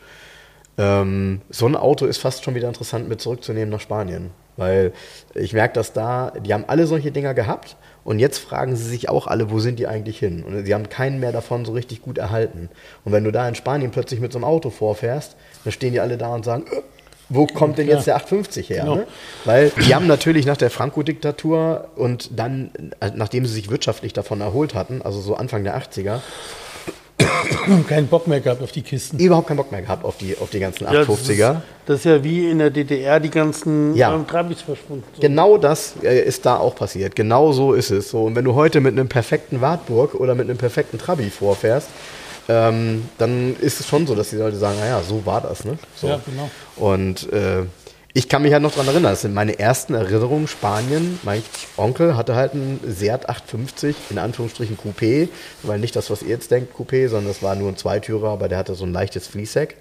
Ähm, so ein Auto ist fast schon wieder interessant mit zurückzunehmen nach Spanien. Weil ich merke, dass da, die haben alle solche Dinger gehabt und jetzt fragen sie sich auch alle, wo sind die eigentlich hin? Und sie haben keinen mehr davon so richtig gut erhalten. Und wenn du da in Spanien plötzlich mit so einem Auto vorfährst, dann stehen die alle da und sagen, äh, wo kommt denn jetzt der 850 her? Genau. Ne? Weil die haben natürlich nach der Franco-Diktatur und dann, äh, nachdem sie sich wirtschaftlich davon erholt hatten, also so Anfang der 80er, Keinen Bock mehr gehabt auf die Kisten. überhaupt keinen Bock mehr gehabt auf die, auf die ganzen Ja, das 850er. ist, das ist ja wie in der DDR die ganzen Ja. ähm, Trabis verschwunden. sind. Genau das äh, ist da auch passiert. Genau so ist es. So, und wenn du heute mit einem perfekten Wartburg oder mit einem perfekten Trabi vorfährst, ähm, dann ist es schon so, dass die Leute sagen, naja, so war das. Ne? So. Ja, genau. Und äh, ich kann mich halt noch dran erinnern, das sind meine ersten Erinnerungen Spanien. Mein Onkel hatte halt einen Seat 850, in Anführungsstrichen Coupé, weil nicht das, was ihr jetzt denkt, Coupé, sondern das war nur ein Zweitürer, aber der hatte so ein leichtes Fließheck.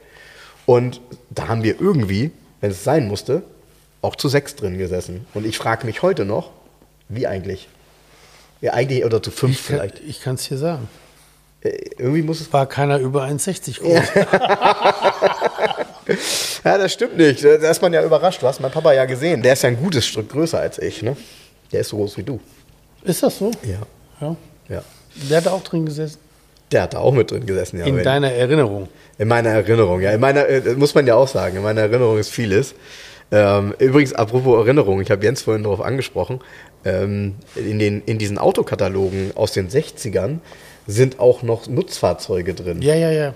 Und da haben wir irgendwie, wenn es sein musste, auch zu sechs drin gesessen. Und ich frage mich heute noch, wie eigentlich? Ja, eigentlich, oder zu fünf Ich kann vielleicht. ich kann es dir sagen. Äh, irgendwie muss es. War keiner über 1,60 groß. Ja, das stimmt nicht. Da ist man ja überrascht. Du hast meinen Papa ja gesehen. Der ist ja ein gutes Stück größer als ich, ne? Der ist so groß wie du. Ist das so? Ja. Ja. Ja. Der hat auch drin gesessen. Der hat da auch mit drin gesessen, ja. In deiner Erinnerung. In meiner Erinnerung, ja. In meiner, äh, muss man ja auch sagen, in meiner Erinnerung ist vieles. Ähm, übrigens, apropos Erinnerung, ich habe Jens vorhin darauf angesprochen, ähm, in, den, in diesen Autokatalogen aus den 60ern sind auch noch Nutzfahrzeuge drin. Ja, ja, ja.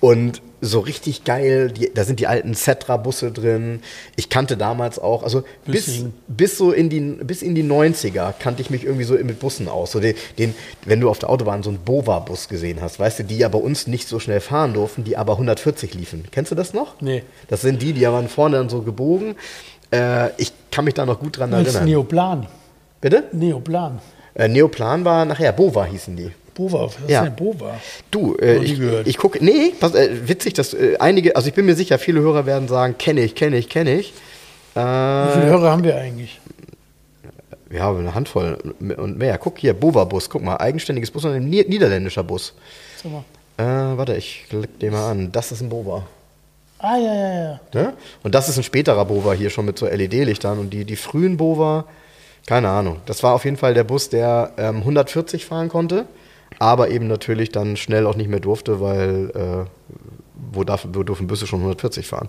Und so richtig geil, die, da sind die alten Cetra-Busse drin. Ich kannte damals auch, also bis, bis so in die, bis in die 90er kannte ich mich irgendwie so mit Bussen aus. So den, den, wenn du auf der Autobahn so einen Bova-Bus gesehen hast, weißt du, die ja bei uns nicht so schnell fahren durften, die aber 140 liefen. Kennst du das noch? Nee. Das sind die, die waren vorne dann so gebogen. Äh, ich kann mich da noch gut dran Das ist erinnern. Neoplan. Bitte? Neoplan. Äh, Neoplan war nachher, Bova hießen die. Bova. Was Ja. ist denn Bova? Du, äh, ich, gehört. ich gucke, nee, pass, äh, witzig, dass äh, einige, also ich bin mir sicher, viele Hörer werden sagen, kenne ich, kenne ich, kenne ich. Äh, Wie viele Hörer haben wir eigentlich? wir haben eine Handvoll und mehr. Guck hier, Bova-Bus, guck mal, eigenständiges Bus und ein Nied- niederländischer Bus. Mal. Äh, warte, ich klick den mal an. Das ist ein Bova. Ah, ja, ja, ja. Ne? Und das ist ein späterer Bova hier schon mit so LED-Lichtern. Und die, die frühen Bova, keine Ahnung. Das war auf jeden Fall der Bus, der ähm, 140 fahren konnte, aber eben natürlich dann schnell auch nicht mehr durfte, weil äh, wo, darf, wo dürfen Busse schon 140 fahren?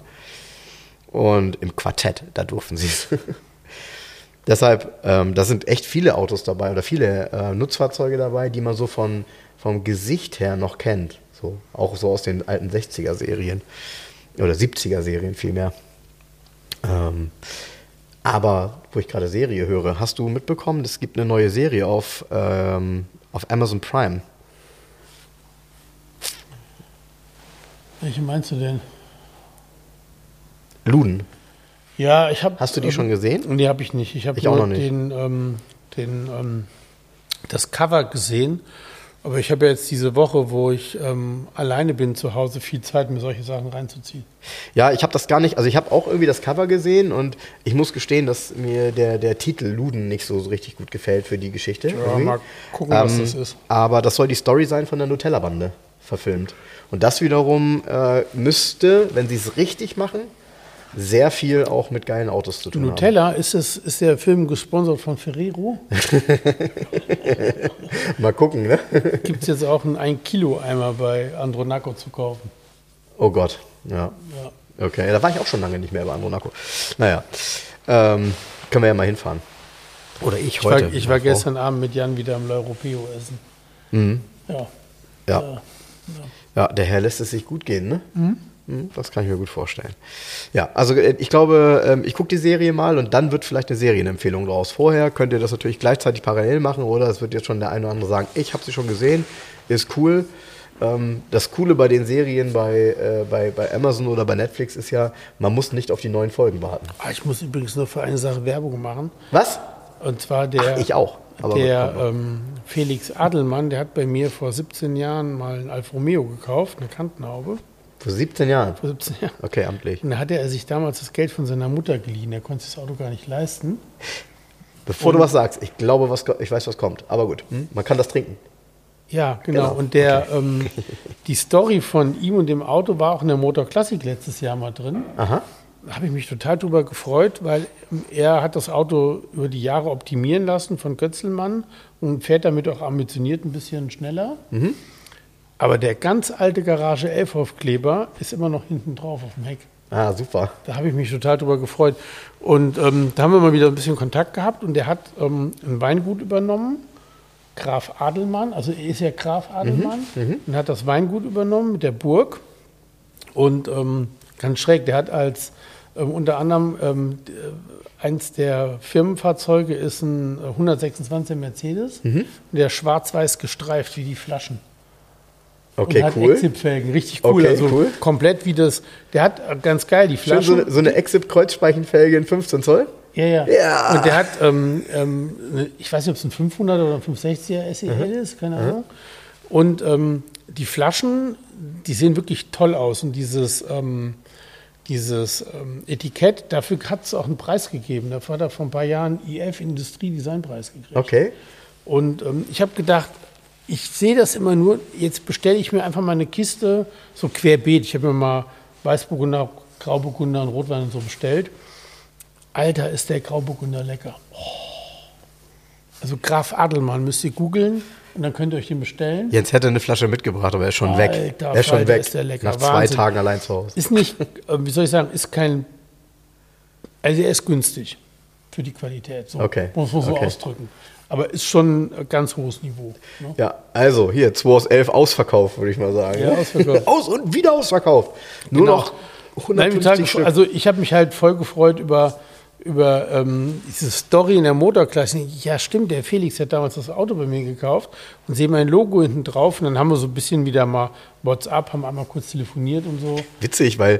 Und im Quartett, da durften sie es. Deshalb, ähm, da sind echt viele Autos dabei oder viele äh, Nutzfahrzeuge dabei, die man so von, vom Gesicht her noch kennt. So, auch so aus den alten 60er-Serien. Oder 70er-Serien vielmehr. Ähm, aber, wo ich gerade Serie höre, hast du mitbekommen, es gibt eine neue Serie auf, ähm, auf Amazon Prime. Welche meinst du denn? Luden. Ja, ich habe. Hast du die schon gesehen? Nee, habe ich nicht. Ich habe auch noch nicht. den, ähm, den, ähm, das Cover gesehen. Aber ich habe jetzt diese Woche, wo ich ähm, alleine bin zu Hause, viel Zeit, mir solche Sachen reinzuziehen. Ja, ich habe das gar nicht, also ich habe auch irgendwie das Cover gesehen und ich muss gestehen, dass mir der, der Titel Luden nicht so, so richtig gut gefällt für die Geschichte. irgendwie. mal gucken, was Ähm, das ist. Aber das soll die Story sein von der Nutella-Bande, verfilmt. Und das wiederum äh, müsste, wenn sie es richtig machen, sehr viel auch mit geilen Autos zu tun Nutella, ist, es, ist der Film gesponsert von Ferrero? haben. Mal gucken, ne? Gibt es jetzt auch einen 1 Kilo Eimer bei Andronaco zu kaufen? Oh Gott, ja. Ja. Okay, da war ich auch schon lange nicht mehr bei Andronaco. Naja, ähm, können wir ja mal hinfahren. Oder ich Ich heute. war, ich war Frau. gestern Abend mit Jan wieder am L'Europeo essen. Mhm. Ja. Ja. ja, der Herr lässt es sich gut gehen, ne? Mhm, Das kann ich mir gut vorstellen. Ja, also äh, ich glaube, ähm, ich gucke die Serie mal und dann wird vielleicht eine Serienempfehlung draus. Vorher könnt ihr das natürlich gleichzeitig parallel machen oder es wird jetzt schon der eine oder andere sagen, ich habe sie schon gesehen, ist cool. Ähm, Das Coole bei den Serien bei, äh, bei, bei Amazon oder bei Netflix ist ja, man muss nicht auf die neuen Folgen warten. Ah, Ich muss übrigens nur für eine Sache Werbung machen. Was? Und zwar der, Ich auch. Aber der ähm, Felix Adelmann, der hat bei mir vor 17 Jahren mal einen Alfa Romeo gekauft, eine Kantenhaube. Vor 17 Jahren. Vor 17 Jahren. Okay, amtlich. Und da hatte er sich damals das Geld von seiner Mutter geliehen. Er konnte sich das Auto gar nicht leisten. Bevor du was sagst, ich glaube, was, ich weiß, was kommt. Aber gut, hm? man kann das trinken. Ja, genau. Genau, Und der, ähm, die Story von ihm und dem Auto war auch in der Motor Classic letztes Jahr mal drin. Aha. Da habe ich mich total drüber gefreut, weil ähm, er hat das Auto über die Jahre optimieren lassen von Götzelmann und fährt damit auch ambitioniert ein bisschen schneller. Aber der ganz alte Garage 11 Aufkleber ist immer noch hinten drauf auf dem Heck. Ah, super. Da habe ich mich total drüber gefreut. Und ähm, da haben wir mal wieder ein bisschen Kontakt gehabt und der hat ähm, ein Weingut übernommen, Graf Adelmann, also er ist ja Graf Adelmann und hat das Weingut übernommen mit der Burg. Und ähm, ganz schräg, der hat als ähm, unter anderem ähm, äh, eins der Firmenfahrzeuge ist ein äh, 126 Mercedes, und der schwarz-weiß gestreift wie die Flaschen. Okay, und hat cool. Exit-Felgen, richtig cool. Okay, also cool. komplett wie das, der hat ganz geil die Schön Flaschen. so, eine- so eine Exit-Kreuzspeichenfelge in 15 Zoll. Ja, ja. Ja. Und der hat, ähm, ähm, ich weiß nicht, ob es ein 500 oder ein 560er SEL ist, keine Ahnung. Und ähm, die Flaschen, die sehen wirklich toll aus. Und dieses, ähm, dieses ähm, Etikett, dafür hat es auch einen Preis gegeben. Dafür hat er vor ein paar Jahren IF Industriedesignpreis gekriegt. Okay. Und ähm, ich habe gedacht, ich sehe das immer nur, jetzt bestelle ich mir einfach mal eine Kiste, so querbeet. Ich habe mir mal Weißburgunder, Grauburgunder und Rotwein und so bestellt. Alter, ist der Grauburgunder lecker. Oh. Also Graf Adelmann müsst ihr googeln und dann könnt ihr euch den bestellen. Jens hätte eine Flasche mitgebracht, aber er ist schon weg. Alter Er ist schon weg. ist der lecker. Nach zwei Wahnsinn. Tagen allein zu Hause. Ist nicht, äh, wie soll ich sagen, ist kein, also er ist günstig für die Qualität. So, Okay, Muss man so okay. ausdrücken. Aber ist schon ein ganz hohes Niveau. Ne? Ja, also hier, 2 aus 11 ausverkauft, würde ich mal sagen. Ja, ausverkauft. Aus und wieder ausverkauft. Nur Genau. noch Nein, 150 total, Stück. also ich habe mich halt voll gefreut über, über ähm, diese Story in der Motorklasse. Ja, stimmt, der Felix hat damals das Auto bei mir gekauft und sehe mein Logo hinten drauf und dann haben wir so ein bisschen wieder mal WhatsApp, haben einmal kurz telefoniert und so. Witzig, weil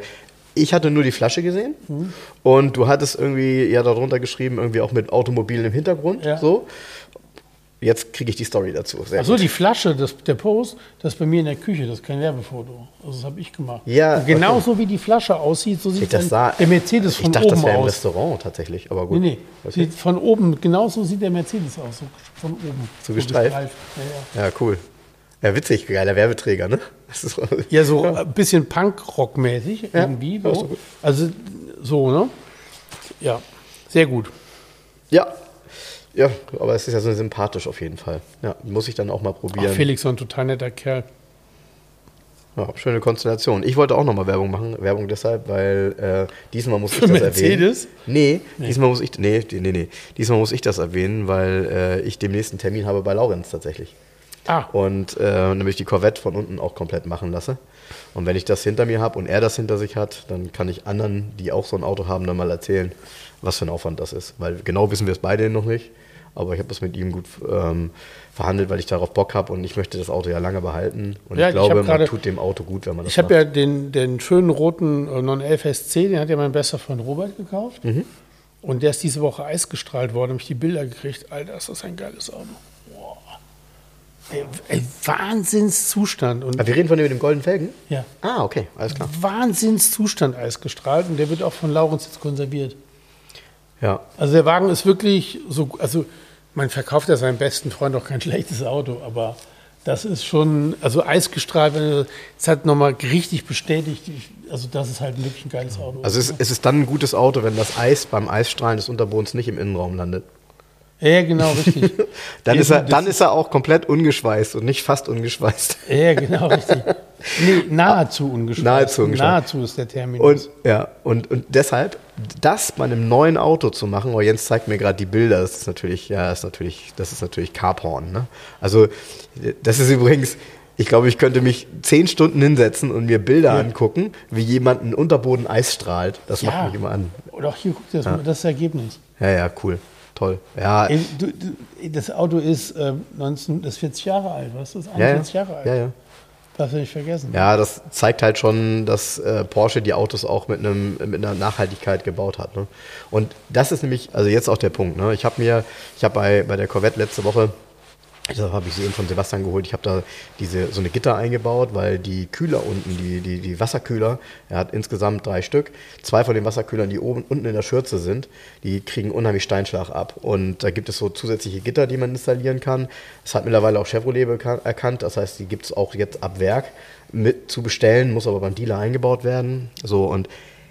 ich hatte nur die Flasche gesehen und du hattest irgendwie ja darunter geschrieben, irgendwie auch mit Automobilen im Hintergrund. Ja. So. Jetzt kriege ich die Story dazu. Sehr Achso, die Flasche, das, der Post, das ist bei mir in der Küche, das ist kein Werbefoto. Also das habe ich gemacht. Ja, und genauso wie die Flasche aussieht, so sieht das dann sah, der Mercedes von ich dachte, oben das wäre im aus. Restaurant tatsächlich, aber Nee, gut. nee. Okay. Sieht von oben, genauso sieht der Mercedes aus, so von oben. So gestreift? Ja, ja. Ja, cool. Ja, witzig, geiler Werbeträger, ne? Ist, Ja, so ein bisschen Punk-Rock-mäßig irgendwie. Ja, So. Also so, ne? Ja, sehr gut. ja. Ja, aber es ist ja so sympathisch auf jeden Fall. Ja, muss ich dann auch mal Ach, probieren. Felix war ein total netter Kerl. Ja, schöne Konstellation. Ich wollte auch nochmal Werbung machen. Werbung deshalb, weil äh, diesmal muss ich das Mercedes? erwähnen. Nee, diesmal muss ich nee, nee, nee. Diesmal muss ich das erwähnen, weil äh, ich demnächst einen Termin habe bei Laurenz tatsächlich. Ah, Und äh, nämlich die Corvette von unten auch komplett machen lasse. Und wenn ich das hinter mir habe und er das hinter sich hat, dann kann ich anderen, die auch so ein Auto haben, dann mal erzählen, was für ein Aufwand das ist. Weil genau wissen wir es beide noch nicht. Aber ich habe das mit ihm gut ähm, verhandelt, weil ich darauf Bock habe und ich möchte das Auto ja lange behalten. Und Ja, ich ich hab glaube, man tut dem Auto gut, wenn man das ich habe ja den, den schönen roten äh, 911 SC, den hat ja mein bester Freund Robert gekauft. Mhm. Und der ist diese Woche eisgestrahlt worden, habe ich die Bilder gekriegt. Alter, ist das ein geiles Auto. Wahnsinnszustand. Und wir reden von dem mit dem goldenen Felgen? ja, Ah, okay, alles klar. Wahnsinnszustand eisgestrahlt und der wird auch von Laurens jetzt konserviert. Ja, Also der Wagen ist wirklich so, also man verkauft ja seinem besten Freund auch kein schlechtes Auto, aber Das ist schon, also eisgestrahlt, es hat nochmal richtig bestätigt, also das ist halt wirklich ein geiles Auto. Also es, es ist dann ein gutes Auto, wenn das Eis beim Eisstrahlen des Unterbodens nicht im Innenraum landet. Ja, genau, richtig. dann, ist er, dann ist er auch komplett ungeschweißt und nicht fast ungeschweißt. Ja, genau, richtig. Nee, nahezu ungeschweißt. Nahezu ungeschweißt. Nahezu ist der Terminus. Und, ja, und, und deshalb, das bei einem neuen Auto zu machen, oh, Jens zeigt mir gerade die Bilder, das ist natürlich, ja, ist natürlich, das ist natürlich Carporn. Ne? Also, das ist übrigens, ich glaube, ich könnte mich zehn Stunden hinsetzen und mir Bilder ja. angucken, wie jemand einen Unterboden Eis strahlt. Das ja. macht mich immer an. Oder hier, guck dir das ja. mal, das Ergebnis. Ja, ja, cool toll. Ja. Du, du, das Auto ist, äh, 19, das 40 Jahre alt, was ist das? 41 ja, Jahre alt. Ja, ja. Darfst du nicht vergessen. Ja, das zeigt halt schon, dass äh, Porsche die Autos auch mit, einem, mit einer Nachhaltigkeit gebaut hat. Ne? Und das ist nämlich, also jetzt auch der Punkt. Ne? Ich habe mir, ich habe bei, bei der Corvette letzte Woche Deshalb habe ich sie eben von Sebastian geholt. Ich habe da diese, so eine Gitter eingebaut, weil die Kühler unten, die, die, die Wasserkühler, er hat insgesamt drei Stück. Zwei von den Wasserkühlern, die oben unten in der Schürze sind, die kriegen unheimlich Steinschlag ab. Und da gibt es so zusätzliche Gitter, die man installieren kann. Das hat mittlerweile auch Chevrolet erkannt. Das heißt, die gibt es auch jetzt ab Werk mit zu bestellen, muss aber beim Dealer eingebaut werden. So, und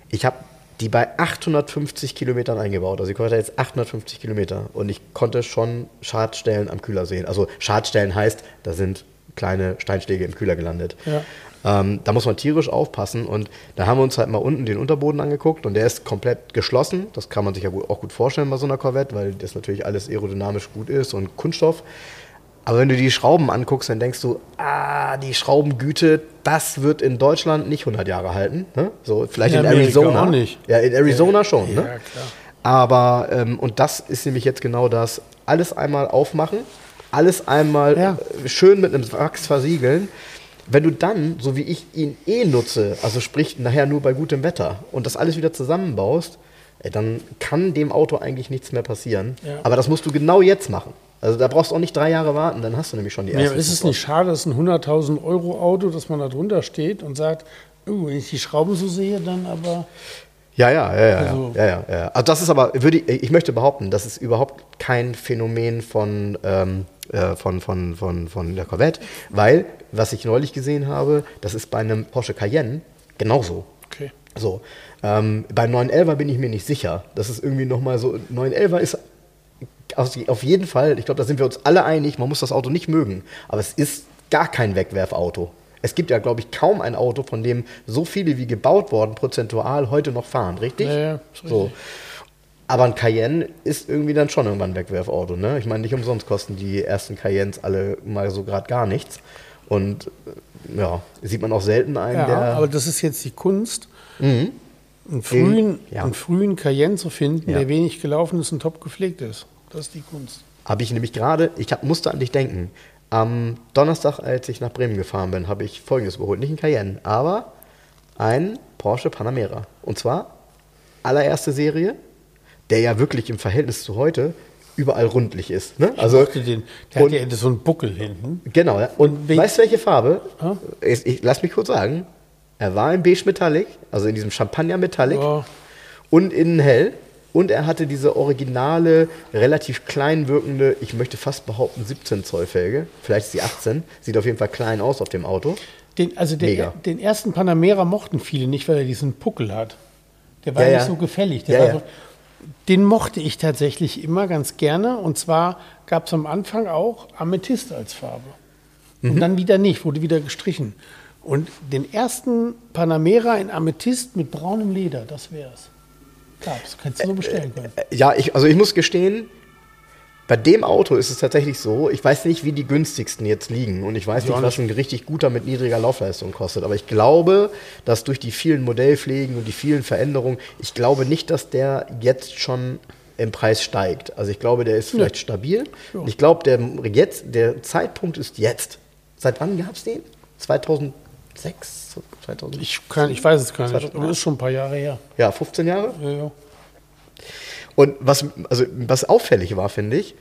ich habe die bei 850 Kilometern eingebaut. Also ich konnte jetzt 850 Kilometer und ich konnte schon Schadstellen am Kühler sehen. Also Schadstellen heißt, da sind kleine Steinschläge im Kühler gelandet. Ja. Ähm, da muss man tierisch aufpassen und da haben wir uns halt mal unten den Unterboden angeguckt und der ist komplett geschlossen. Das kann man sich ja auch gut vorstellen bei so einer Corvette, weil das natürlich alles aerodynamisch gut ist und Kunststoff. Aber wenn du die Schrauben anguckst, dann denkst du, ah, die Schraubengüte, das wird in Deutschland nicht 100 Jahre halten. Ne? So, vielleicht in, in Arizona. Auch nicht. Ja, in Arizona schon. Ja, ne? klar. Aber, ähm, und das ist nämlich jetzt genau das, alles einmal aufmachen, alles einmal ja. Äh, schön mit einem Wachs versiegeln. Wenn du dann, so wie ich ihn eh nutze, also sprich nachher nur bei gutem Wetter und das alles wieder zusammenbaust, dann kann dem Auto eigentlich nichts mehr passieren. Ja. Aber das musst du genau jetzt machen. Also da brauchst du auch nicht drei Jahre warten, dann hast du nämlich schon die erste. Ja, ist es nicht schade, dass ein 100.000 Euro Auto, dass man da drunter steht und sagt, oh, wenn ich die Schrauben so sehe, dann aber. Ja, ja, ja, ja, also, ja, ja, ja. Also das ist aber, würde ich, ich möchte behaupten, das ist überhaupt kein Phänomen von, ähm, äh, von, von, von, von der Corvette, weil, was ich neulich gesehen habe, das ist bei einem Porsche Cayenne genauso. Okay. So, ähm, beim 911er bin ich mir nicht sicher. Das ist irgendwie nochmal so, 911er ist auf jeden Fall, ich glaube, da sind wir uns alle einig, man muss das Auto nicht mögen, aber es ist gar kein Wegwerfauto. Es gibt ja, glaube ich, kaum ein Auto, von dem so viele wie gebaut worden prozentual heute noch fahren, richtig? Ja, ja, richtig. So. Aber ein Cayenne ist irgendwie dann schon irgendwann ein Wegwerfauto. Ne? Ich meine, nicht umsonst kosten die ersten Cayennes alle mal so gerade gar nichts. Und äh, ja, sieht man auch selten einen, ja, der. Aber das ist jetzt die Kunst, mhm. einen, frühen, ja. einen frühen Cayenne zu finden, ja. der wenig gelaufen ist und top gepflegt ist. Das ist die Kunst. Habe ich nämlich gerade, ich hab, musste an dich denken. Am Donnerstag, als ich nach Bremen gefahren bin, habe ich folgendes überholt. Nicht ein Cayenne, aber ein Porsche Panamera. Und zwar allererste Serie, der ja wirklich im Verhältnis zu heute überall rundlich ist. Ne? Also, den, der und, hat ja so einen Buckel hinten. Genau. Ja. Und, und weißt du, welche Farbe? Huh? Ich, ich, lass mich kurz sagen. Er war in beige Metallic, also in diesem Champagner Metallic oh. und innen hell. Und er hatte diese originale, relativ klein wirkende, ich möchte fast behaupten 17 Zoll Felge. Vielleicht ist sie 18. Sieht auf jeden Fall klein aus auf dem Auto. Den, also der, den ersten Panamera mochten viele nicht, weil er diesen Puckel hat. Der war ja, nicht ja. so gefällig. Ja, so, den mochte ich tatsächlich immer ganz gerne. Und zwar gab es am Anfang auch Amethyst als Farbe. Mhm. Und dann wieder nicht, wurde wieder gestrichen. Und den ersten Panamera in Amethyst mit braunem Leder, das wäre Klar, das kannst du so bestellen können. Äh, ja, ich, also ich muss gestehen, bei dem Auto ist es tatsächlich so, ich weiß nicht, wie die günstigsten jetzt liegen und ich weiß nicht, was ein richtig guter mit niedriger Laufleistung kostet, aber ich glaube, dass durch die vielen Modellpflegen und die vielen Veränderungen, ich glaube nicht, dass der jetzt schon im Preis steigt. Also ich glaube, der ist vielleicht ja. stabil. Ja. Ich glaube, der, der Zeitpunkt ist jetzt. Seit wann gab es den? 2006? 2000? Ich, kann, ich weiß es gar nicht, aber ist schon ein paar Jahre her. Ja, 15 Jahre? Ja, ja. Und was, also, was auffällig war, finde ich,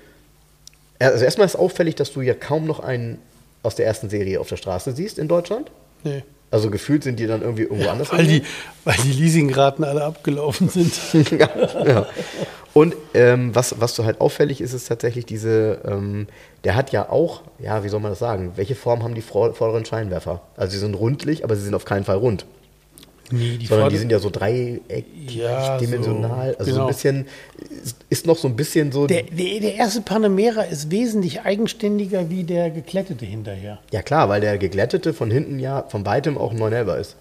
also erstmal ist auffällig, dass du ja kaum noch einen aus der ersten Serie auf der Straße siehst in Deutschland. Nee. Also gefühlt sind die dann irgendwie irgendwo anders. Weil die, weil die Leasingraten alle abgelaufen sind. ja, ja. Und ähm, was, was so halt auffällig ist, ist tatsächlich diese, ähm, der hat ja auch, ja, wie soll man das sagen, welche Form haben die vor- vorderen Scheinwerfer? Also sie sind rundlich, aber sie sind auf keinen Fall rund. Nee, die sondern die Vorder- sind ja so dreieckig, Ja, dimensional. so, also so genau. ein bisschen, ist, noch so ein bisschen so. Der, der, der erste Panamera ist wesentlich eigenständiger wie der geklettete hinterher. ja klar, weil der geglättete von hinten ja von weitem auch ein 911 ist.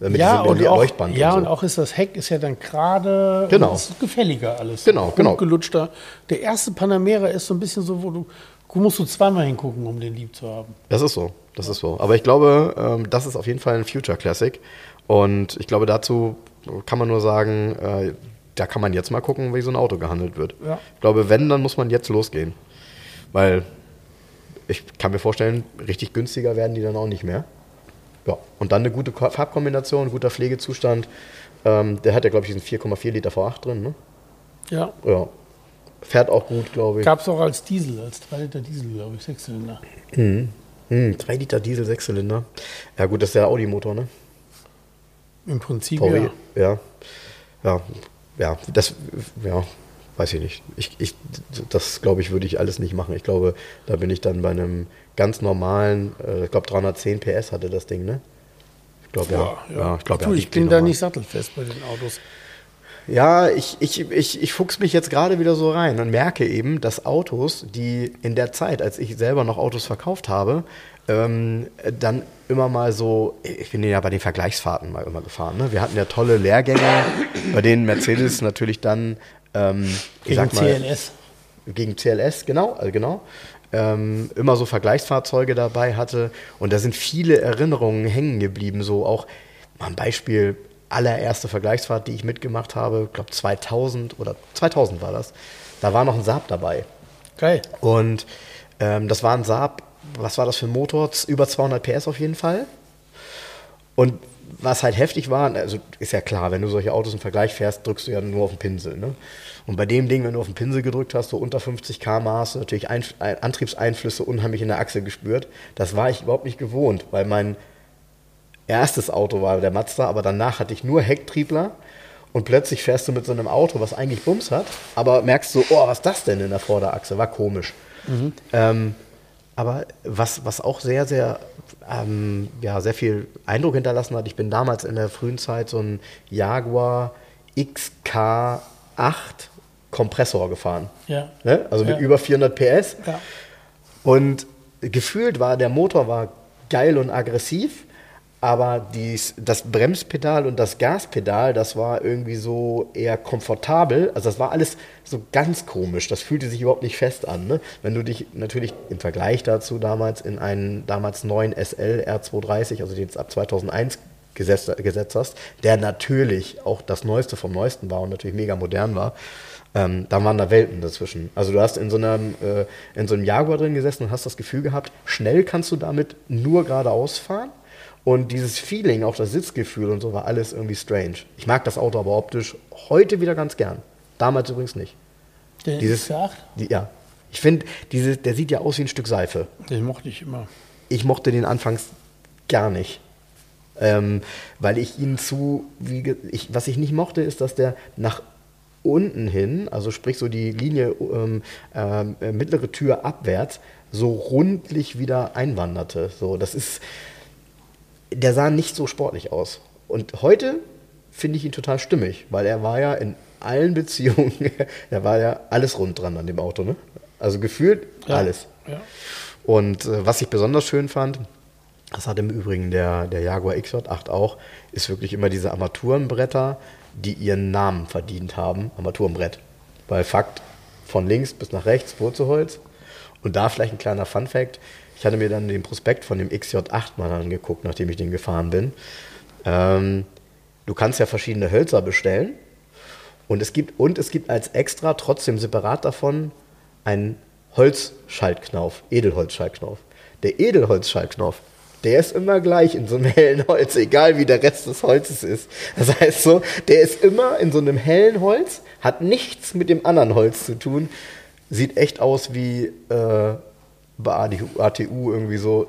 Mit ja, und auch, Leuchtband ja und, und so. auch ist das Heck ist ja dann gerade Genau. und ist gefälliger alles. Genau, genau. gelutschter. Der erste Panamera ist so ein bisschen so, wo du du musst du zweimal hingucken, um den lieb zu haben. Das ist so, das ist so. Aber ich glaube, ähm, das ist auf jeden Fall ein Future Classic. Und ich glaube, dazu kann man nur sagen, äh, da kann man jetzt mal gucken, wie so ein Auto gehandelt wird. Ja. Ich glaube, wenn, dann muss man jetzt losgehen. Weil ich kann mir vorstellen, richtig günstiger werden die dann auch nicht mehr. Ja, und dann eine gute Ko- Farbkombination, guter Pflegezustand. Ähm, der hat ja, glaube ich, diesen 4,4 Liter V8 drin. Ne? Ja. Ja. Fährt auch gut, glaube ich. Gab es auch als Diesel, als 3 Liter Diesel, glaube ich, Sechszylinder. Hm, 3 Liter Diesel, Sechszylinder. Ja, gut, das ist der Audi-Motor, ne? Im Prinzip VW, ja. ja. Ja, ja, das, ja, weiß ich nicht. Ich, ich, das, glaube ich, würde ich alles nicht machen. Ich glaube, da bin ich dann bei einem ganz normalen, äh, ich glaube 310 PS hatte das Ding, ne? Ich glaube, ja. ja. ich glaube, du, ja, ich bin da normal. nicht sattelfest bei den Autos. Ja, ich, ich, ich, ich fuchs mich jetzt gerade wieder so rein und merke eben, dass Autos, die in der Zeit, als ich selber noch Autos verkauft habe, ähm, dann immer mal so, ich bin ja bei den Vergleichsfahrten mal immer gefahren. Ne? Wir hatten ja tolle Lehrgänge, bei denen Mercedes natürlich dann, ähm, ich Gegen sag mal, CLS. gegen CLS, genau, also genau. Ähm, immer so Vergleichsfahrzeuge dabei hatte. Und da sind viele Erinnerungen hängen geblieben. So auch mal ein Beispiel, allererste Vergleichsfahrt, die ich mitgemacht habe, ich glaube 2000 oder 2000 war das. Da war noch ein Saab dabei. Geil. Und ähm, das war ein Saab, was war das für ein Motor? Über 200 PS auf jeden Fall. Und was halt heftig war, also ist ja klar, wenn du solche Autos im Vergleich fährst, drückst du ja nur auf den Pinsel. Ne? Und bei dem Ding, wenn du auf den Pinsel gedrückt hast, so unter 50 km hast du natürlich ein, ein, Antriebseinflüsse unheimlich in der Achse gespürt. Das war ich überhaupt nicht gewohnt, weil mein erstes Auto war der Mazda, aber danach hatte ich nur Hecktriebler. Und plötzlich fährst du mit so einem Auto, was eigentlich Bums hat, aber merkst so, oh, was ist das denn in der Vorderachse? War komisch. Ähm, aber was, was auch sehr, sehr, ähm, ja, sehr viel Eindruck hinterlassen hat, ich bin damals in der frühen Zeit so ein Jaguar XK8 Kompressor gefahren. Ja. Ne? Also mit Ja. über 400 PS. Ja. Und gefühlt war der Motor war geil und aggressiv, aber dies, das Bremspedal und das Gaspedal, das war irgendwie so eher komfortabel. Also das war alles so ganz komisch. Das fühlte sich überhaupt nicht fest an. Ne? Wenn du dich natürlich im Vergleich dazu damals in einen damals neuen SL R230, also den jetzt ab 2001 gesetzt, gesetzt hast, der natürlich auch das Neueste vom Neuesten war und natürlich mega modern war, ähm, da waren da Welten dazwischen. Also du hast in so, einem, äh, in so einem Jaguar drin gesessen und hast das Gefühl gehabt, schnell kannst du damit nur geradeaus fahren. Und dieses Feeling, auch das Sitzgefühl und so, war alles irgendwie strange. Ich mag das Auto aber optisch heute wieder ganz gern. Damals übrigens nicht. Der Dieses, X8, die, ja. Ich finde, der sieht ja aus wie ein Stück Seife. den mochte ich immer. Ich mochte den anfangs gar nicht. Ähm, weil ich ihn zu, wie, ich, was ich nicht mochte, ist, dass der nach unten hin, also sprich so die Linie ähm, ähm, äh, mittlere Tür abwärts, so rundlich wieder einwanderte. So, das ist, der sah nicht so sportlich aus. Und heute finde ich ihn total stimmig, weil er war ja in allen Beziehungen, da war ja alles rund dran an dem Auto, ne? Also gefühlt Ja. alles. Ja. Und äh, was ich besonders schön fand, das hat im Übrigen der, der Jaguar XJ8 auch, ist wirklich immer diese Armaturenbretter, die ihren Namen verdient haben. Armaturenbrett. Weil Fakt, von links bis nach rechts Wurzelholz. Und da vielleicht ein kleiner Fun-Fact. Ich hatte mir dann den Prospekt von dem XJ8 mal angeguckt, nachdem ich den gefahren bin. Ähm, du kannst ja verschiedene Hölzer bestellen. Und es gibt, und es gibt als extra, trotzdem separat davon, einen Holzschaltknauf, Edelholzschaltknauf. Der Edelholzschaltknauf, der ist immer gleich in so einem hellen Holz, egal wie der Rest des Holzes ist. Das heißt so, der ist immer in so einem hellen Holz, hat nichts mit dem anderen Holz zu tun, sieht echt aus wie äh, bei ATU irgendwie so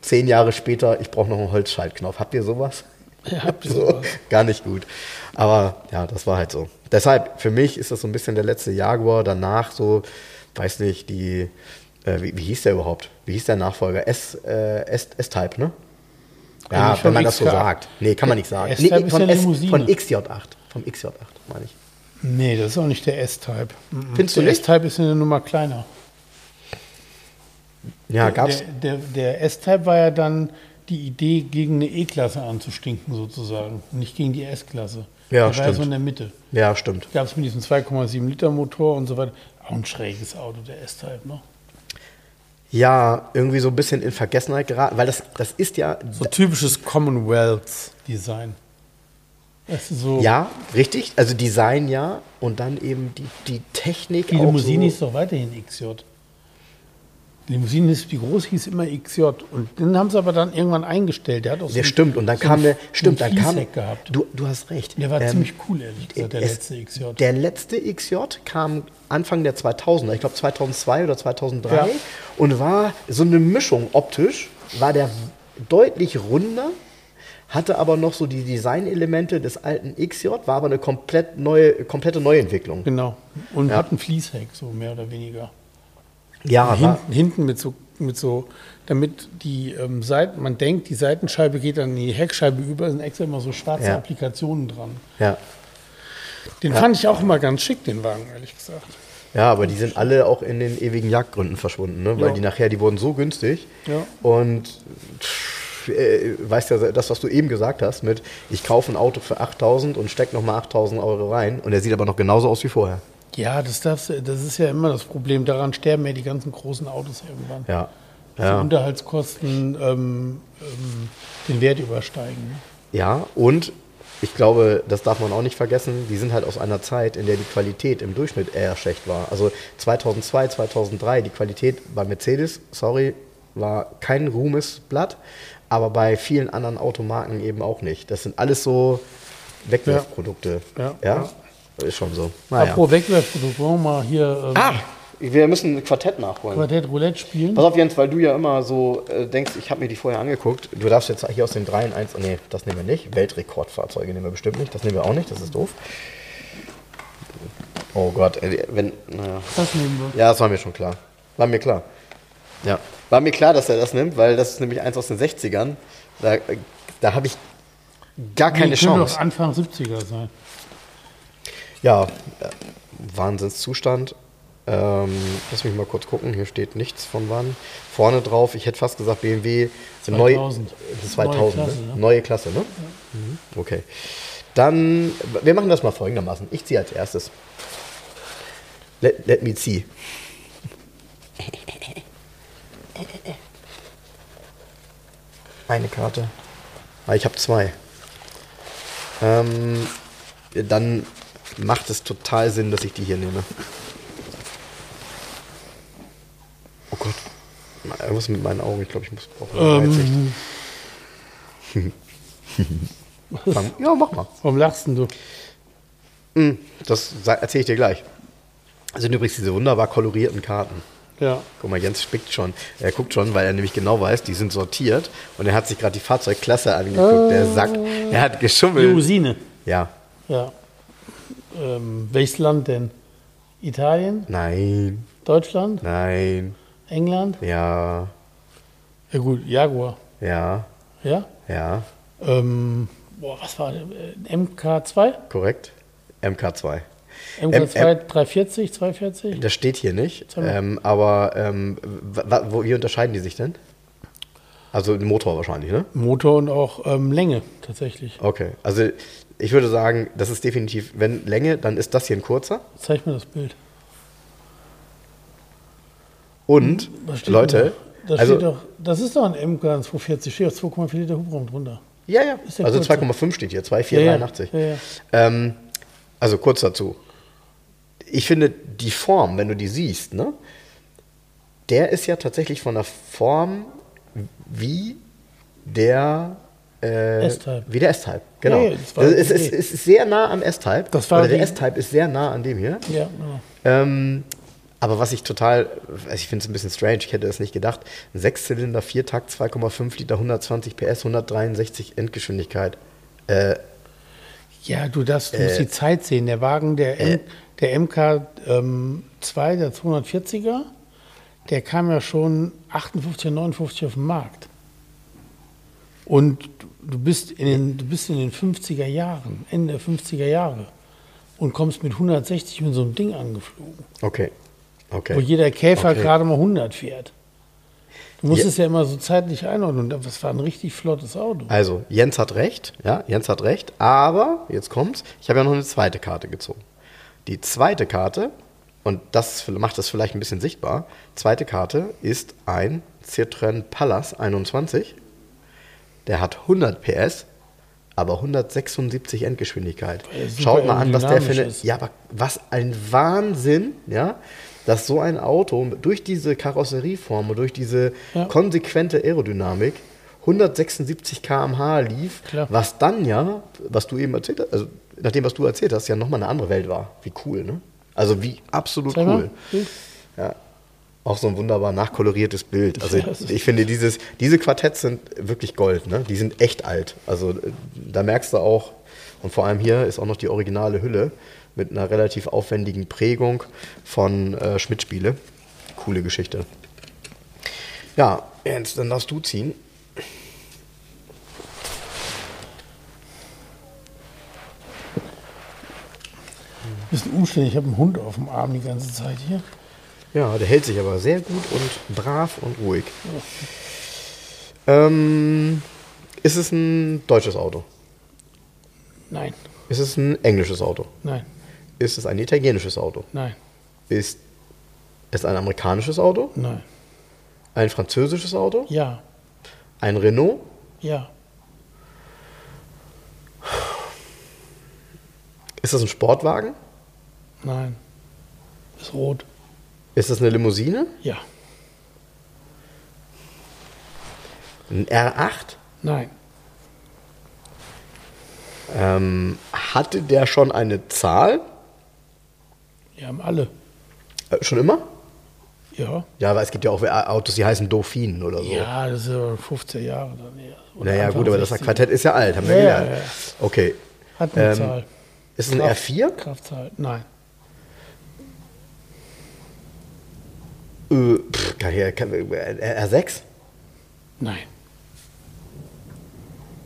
zehn Jahre später, ich brauche noch einen Holzschaltknopf. Habt ihr sowas? Ja, habt ihr so, sowas? gar nicht gut. Aber ja, das war halt so. Deshalb, für mich ist das so ein bisschen der letzte Jaguar. Danach so, weiß nicht, die, äh, wie, wie hieß der überhaupt? Wie hieß der Nachfolger? Äh, S, S-Type, ne? Ja, wenn man das so sagt. Nee, kann man nicht sagen. Nee, von, S, von XJ8. Vom XJ8, meine ich. Nee, das ist auch nicht der S-Type. Findest du der? S-Type ist eine Nummer kleiner. Ja, gab's. Der, der, der S-Type war ja dann die Idee, gegen eine E-Klasse anzustinken, sozusagen. Nicht gegen die S-Klasse. Ja, der war ja stimmt. so in der Mitte. Ja, stimmt. Gab es mit diesem 2,7 Liter Motor und so weiter. Auch ein schräges Auto, der S-Type, ne? Ja, irgendwie so ein bisschen in Vergessenheit geraten, weil das, das ist ja. So typisches Commonwealth-Design. So. Ja, richtig. Also Design ja und dann eben die, die Technik Die Limousine so. ist doch weiterhin XJ. Die Limousine, ist, die große hieß immer XJ. Und den haben sie aber dann irgendwann eingestellt. Der hat auch so Ja, ein- stimmt. Und dann so kam der, so stimmt, dann kam, gehabt. du, du hast recht. Der war Ähm, ziemlich cool, ehrlich gesagt, der es- letzte XJ. Der letzte XJ kam Anfang der 2000er, ich glaube 2002 oder 2003 Ja. und war so eine Mischung optisch, war der deutlich runder, hatte aber noch so die Designelemente des alten XJ, war aber eine komplett neue, komplette Neuentwicklung. Genau. Und Ja. hat ein Fließheck, so mehr oder weniger. Ja, hinten, hinten mit so, mit so, damit die ähm, Seiten, man denkt, die Seitenscheibe geht dann in die Heckscheibe über, sind extra immer so schwarze Ja. Applikationen dran. ja. Den fand ich auch immer ganz schick, den Wagen, ehrlich gesagt. Ja, aber die sind alle auch in den ewigen Jagdgründen verschwunden, ne? weil Ja. die nachher, die wurden so günstig. Ja. Und pff, äh, weißt ja, das, was du eben gesagt hast, mit ich kaufe ein Auto für 8000 und stecke nochmal 8000 Euro rein und der sieht aber noch genauso aus wie vorher. Ja, das, darfst, das ist ja immer das Problem. Daran sterben ja die ganzen großen Autos irgendwann. Ja. Die Ja. Unterhaltskosten ähm, ähm, den Wert übersteigen. ja, und ich glaube, das darf man auch nicht vergessen, die sind halt aus einer Zeit, in der die Qualität im Durchschnitt eher schlecht war. Also 2002, 2003, die Qualität bei Mercedes, sorry, war kein Ruhmesblatt, aber bei vielen anderen Automarken eben auch nicht. Das sind alles so Wegwerfprodukte. Ja. ja? Ist schon so. Naja. Apropos Wegwerfprodukt, wollen wir mal hier ähm, Ah, wir müssen ein Quartett nachholen. Quartett Roulette spielen? Pass auf, Jens, weil du ja immer so äh, denkst, ich habe mir die vorher angeguckt. Du darfst jetzt hier aus den dreien eins. Nee, das nehmen wir nicht. Weltrekordfahrzeuge nehmen wir bestimmt nicht. Das nehmen wir auch nicht. Das ist doof. Oh Gott, äh, wenn. Naja. Das nehmen wir. Ja, das war mir schon klar. War mir klar. Ja. War mir klar, dass er das nimmt, weil das ist nämlich eins aus den 60ern. Da, äh, da habe ich gar keine Die können Chance. doch Anfang 70er sein. Ja, äh, Wahnsinnszustand. Ähm, lass mich mal kurz gucken. Hier steht nichts von wann. Vorne drauf, ich hätte fast gesagt BMW. 2000. Neu, das ist 2000, Neue ne? Klasse, ne? Neue Klasse, ne? Mhm. Okay. Dann, wir machen das mal folgendermaßen. Ich ziehe als erstes. Let, let me see. Eine Karte. Ah, ich habe zwei. Ähm, dann macht es total Sinn, dass ich die hier nehme. Oh Gott. Irgendwas mit meinen Augen. Ich glaube, ich muss brauche eine Weitsicht. Fang- Ja, mach mal. Warum lachst denn du? Hm, Das erzähle ich dir gleich. Das sind übrigens diese wunderbar kolorierten Karten. Ja. Guck mal, Jens spickt schon. Er guckt schon, weil er nämlich genau weiß, die sind sortiert. Und er hat sich gerade die Fahrzeugklasse angeguckt. Der Sack. Er hat geschummelt. Limousine. Ja. Ja. Ähm, welches Land denn? Italien? Nein. Deutschland? Nein. England? Ja. Ja gut, Jaguar. Ja. Ja? Ja. Ähm, boah, was war der? Äh, MK2? Korrekt. MK2. MK2 M- 340, 240? Das steht hier nicht. Ähm, aber ähm, wo, wie unterscheiden die sich denn? Also den Motor wahrscheinlich, ne? Motor und auch ähm, Länge tatsächlich. Okay. Also ich würde sagen, das ist definitiv, wenn Länge, dann ist das hier ein kurzer. Zeig mir das Bild. Und, steht Leute, Da? Also, steht doch, das ist doch ein MK 240, steht auf 2,4 Liter Hubraum drunter. ja, ja, der also kurze. 2,5 steht hier, Ja, ja. 2,483. Ja, ja. Ähm, also kurz dazu. Ich finde die Form, wenn du die siehst, ne, der ist ja tatsächlich von der Form wie der äh, S-Type. Wie der S-Type, genau. Das war also es, ist, es ist sehr nah am S-Type. Das war der S-Type ist sehr nah an dem hier. Ja, genau. Ähm, Aber was ich total, also ich finde es ein bisschen strange, ich hätte es nicht gedacht. Ein Sechszylinder, Viertakt, 2,5 Liter, 120 PS, 163 Endgeschwindigkeit. Äh, Ja, du, darfst, du musst die Zeit sehen. Der Wagen, der, M, der MK2, ähm, der 240er, der kam ja schon 58 und 59 auf den Markt. Und du bist in den, du bist in den 50er Jahren, Ende der 50er Jahre und kommst mit 160 mit so einem Ding angeflogen, okay. wo Okay. jeder Käfer Okay. gerade mal 100 fährt. Du musst Ja. es ja immer so zeitlich einordnen. Das war ein richtig flottes Auto. Also, Jens hat recht, ja, Jens hat recht, aber, jetzt kommt's, ich habe ja noch eine zweite Karte gezogen. Die zweite Karte, und das macht das vielleicht ein bisschen sichtbar, zweite Karte ist ein Citroën Palace 21. Der hat 100 PS, aber 176 Endgeschwindigkeit. Schaut mal an, was der für eine. ist. Ja, aber was ein Wahnsinn, ja, dass so ein Auto durch diese Karosserieform und durch diese Ja. konsequente Aerodynamik 176 km/h lief, Klar. was dann ja, was du eben erzählt hast, also nach dem, was du erzählt hast, ja nochmal eine andere Welt war. Wie cool, ne? Also wie absolut Zeig cool. mal. Ja. Auch so ein wunderbar nachkoloriertes Bild. Also ich finde, dieses, diese Quartetts sind wirklich Gold, ne? Die sind echt alt. Also äh, da merkst du auch, und vor allem hier ist auch noch die originale Hülle mit einer relativ aufwendigen Prägung von äh, Schmidt-Spiele. Coole Geschichte. Ja, Ernst, dann darfst du ziehen. Bisschen umständlich. Ich habe einen Hund auf dem Arm die ganze Zeit hier. Ja, der hält sich aber sehr gut und brav und ruhig. Ähm, ist es ein deutsches Auto? Nein, Ist es ein englisches Auto? nein, Ist es ein italienisches Auto? nein, Ist es ein amerikanisches Auto? nein. Ein französisches Auto? Ja, Ein Renault? ja, Ist das ein Sportwagen? nein. Ist rot. Ist das eine Limousine? Ja, Ein R8? nein. Ähm, hatte der schon eine Zahl? Die haben alle. Äh, schon immer? Ja. Ja, aber es gibt ja auch Autos, die heißen Dauphinen oder so. Ja, das ist aber 15 Jahre dann eher. Oder Naja, gut, aber das 60. Quartett ist ja alt, haben wir Ja, ja, gelernt. ja. Okay. Hat eine Ähm, Zahl. Ist es ein Kraft- R4? Kraftzahl. Nein. Äh, pff, kann ich, kann, äh, R6? Nein.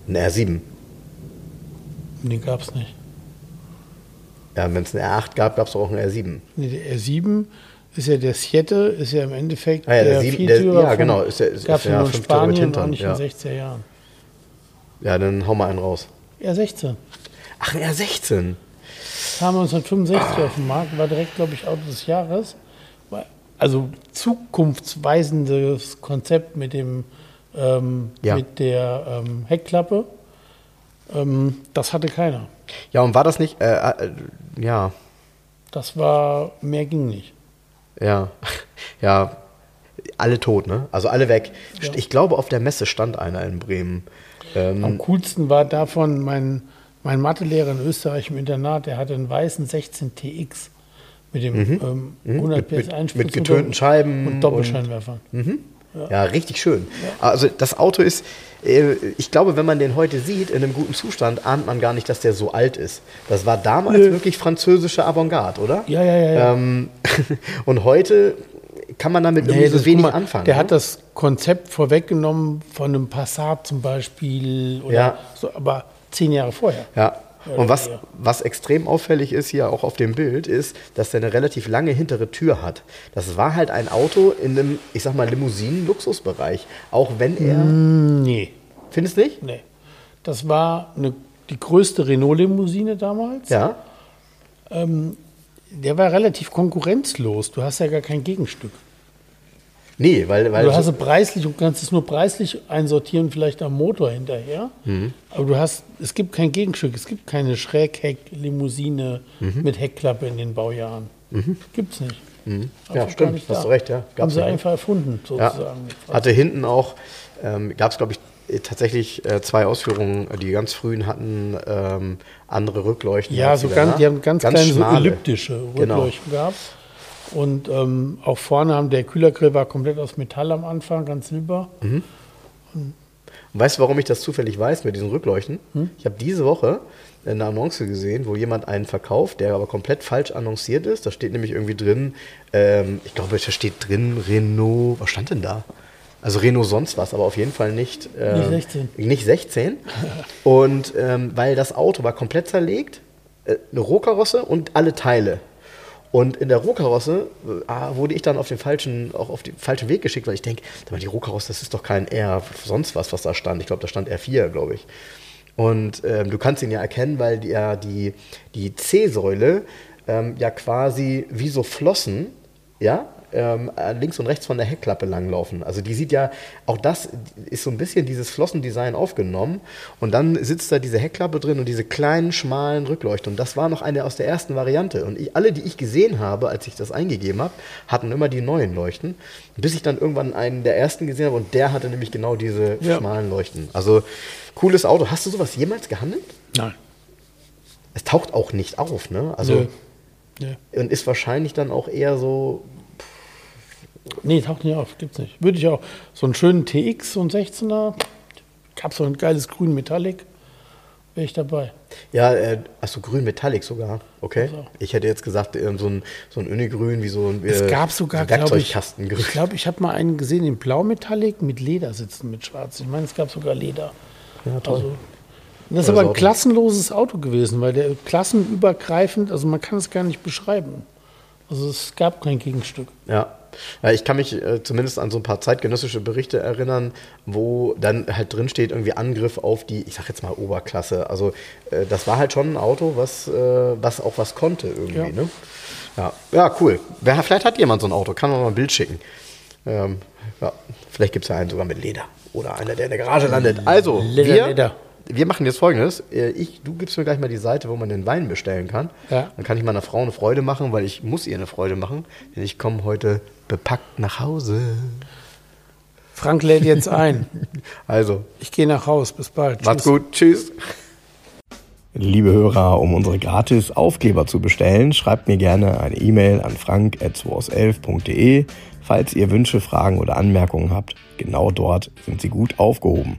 Ein R7. Den gab es nicht. Ja, wenn es einen R8 gab, gab es auch einen R7. Nee, der R7 ist ja der Siete, ist ja im Endeffekt Ah ja, der der, Viertürer ja, von- genau, ist ja- ist- gab's ist ja nur in Spanien, Hintern, auch nicht ja. in 60er Jahren. Ja, dann hau mal einen raus. R16. Ach, ein R16. Kam 1965 auf den Markt, war direkt, glaube ich, Auto des Jahres. War- Also zukunftsweisendes Konzept mit dem ähm, Ja. mit der ähm, Heckklappe. Ähm, das hatte keiner. Ja, und war das nicht, äh, äh, ja, Das war, mehr ging nicht. ja, ja, alle tot, ne? Also alle weg. Ja. Ich glaube, auf der Messe stand einer in Bremen. Ähm, Am coolsten war davon mein, mein Mathelehrer in Österreich im Internat, der hatte einen weißen 16 TX mit dem ähm, 100 Mhm. Mit- PS Einspritzmotor mit getönten Scheiben und Doppelscheinwerfern. Ja, richtig schön. Also das Auto ist, äh, ich glaube, wenn man den heute sieht, in einem guten Zustand, ahnt man gar nicht, dass der so alt ist. Das war damals Nö. wirklich französische Avantgarde, oder? Ja, ja, ja. ja. Ähm, und heute kann man damit irgendwie Nee, so das- wenig mal, anfangen. Der ne? hat das Konzept vorweggenommen von einem Passat zum Beispiel, oder Ja. so, aber zehn Jahre vorher. Ja. Und was, was extrem auffällig ist hier auch auf dem Bild, ist, dass der eine relativ lange hintere Tür hat. Das war halt ein Auto in einem, ich sag mal, Limousinen-Luxusbereich. Auch wenn er. Nee, Findest du nicht? nee. Das war eine, die größte Renault-Limousine damals. Ja. Der war relativ konkurrenzlos. Du hast ja gar kein Gegenstück. Nee, weil. weil du so- hast es preislich, du kannst es nur preislich einsortieren, vielleicht am Motor hinterher. Mhm. Aber du hast, es gibt kein Gegenstück. Es gibt keine Schrägheck-Limousine Mhm. mit Heckklappe in den Baujahren. Gibt's nicht. Mhm. Ja, stimmt, hast du recht, ja. Haben Gab's sie nicht. einfach erfunden, Ja. sozusagen. Hatte hinten auch, ähm, gab es glaube ich äh, tatsächlich äh, zwei Ausführungen, die ganz frühen hatten ähm, andere Rückleuchten. Ja, so die ganz, die haben ganz, kleine so elliptische Genau. Rückleuchten gehabt. Und ähm, auch vorne haben der Kühlergrill war komplett aus Metall am Anfang, ganz silber. Und weißt du, warum ich das zufällig weiß mit diesen Rückleuchten? Ich habe diese Woche eine Annonce gesehen, wo jemand einen verkauft, der aber komplett falsch annonciert ist. Da steht nämlich irgendwie drin, ähm, ich glaube, da steht drin Renault, was stand denn da? Also Renault sonst was, aber auf jeden Fall nicht, ähm, Nicht 16. Nicht 16. Und ähm, weil das Auto war komplett zerlegt, äh, eine Rohkarosse und alle Teile. Und in der Rohkarosse äh, ah, wurde ich dann auf den falschen, auch auf den falschen Weg geschickt, weil ich denke, die Rohkarosse, das ist doch kein R sonst was, was da stand. Ich glaube, da stand R4, glaube ich. Und ähm, du kannst ihn ja erkennen, weil die, ja die, die C-Säule ähm, ja quasi wie so Flossen, ja, ähm, äh, links und rechts von der Heckklappe langlaufen. Also die sieht ja, auch das ist so ein bisschen dieses Flossendesign aufgenommen. Und dann sitzt da diese Heckklappe drin und diese kleinen, schmalen Rückleuchten. Und das war noch eine aus der ersten Variante. Und ich, alle, die ich gesehen habe, als ich das eingegeben habe, hatten immer die neuen Leuchten. Bis ich dann irgendwann einen der ersten gesehen habe und der hatte nämlich genau diese Ja. schmalen Leuchten. Also cooles Auto. Hast du sowas jemals gehandelt? Nein. Es taucht auch nicht auf, ne? Also Nö. Nö. und ist wahrscheinlich dann auch eher so Nee, taucht nicht auf, gibt's nicht. Würde ich auch. So einen schönen TX, so ein 16er, ich hab so ein geiles grün Metallic, wäre ich dabei. Ja, äh, achso, grün Metallic sogar. Okay. Also. Ich hätte jetzt gesagt, ähm, so ein, so ein Unigrün, wie so ein äh, Es gab sogar, so glaube ich, ich glaube, ich habe mal einen gesehen in Blau Metallic mit Ledersitzen mit Schwarz. Ich meine, es gab sogar Leder. Ja, toll. Also, das ist aber ein klassenloses Auto gewesen, weil der klassenübergreifend, also man kann es gar nicht beschreiben. Also es gab kein Gegenstück. Ja. Ja, ich kann mich äh, zumindest an so ein paar zeitgenössische Berichte erinnern, wo dann halt drin steht, irgendwie Angriff auf die, ich sag jetzt mal Oberklasse. Also äh, das war halt schon ein Auto, was, äh, was auch was konnte irgendwie. Ja. Ne? Ja. ja, cool. Wer, vielleicht hat jemand so ein Auto, kann man mal ein Bild schicken. Ähm, ja, vielleicht gibt es ja einen sogar mit Leder oder einer, der in der Garage landet. Also, Leder, wir, Leder. Wir machen jetzt folgendes. Äh, Ich, du gibst mir gleich mal die Seite, wo man den Wein bestellen kann. Ja. Dann kann ich meiner Frau eine Freude machen, weil ich muss ihr eine Freude machen. Denn ich komme heute bepackt nach Hause. Frank lädt jetzt ein. Also, Ich gehe nach Haus. Bis bald. macht's Tschüss. gut. Tschüss. Liebe Hörer, um unsere gratis Aufkleber zu bestellen, schreibt mir gerne eine E-Mail an frank.2aus11.de. Falls ihr Wünsche, Fragen oder Anmerkungen habt, genau dort sind sie gut aufgehoben.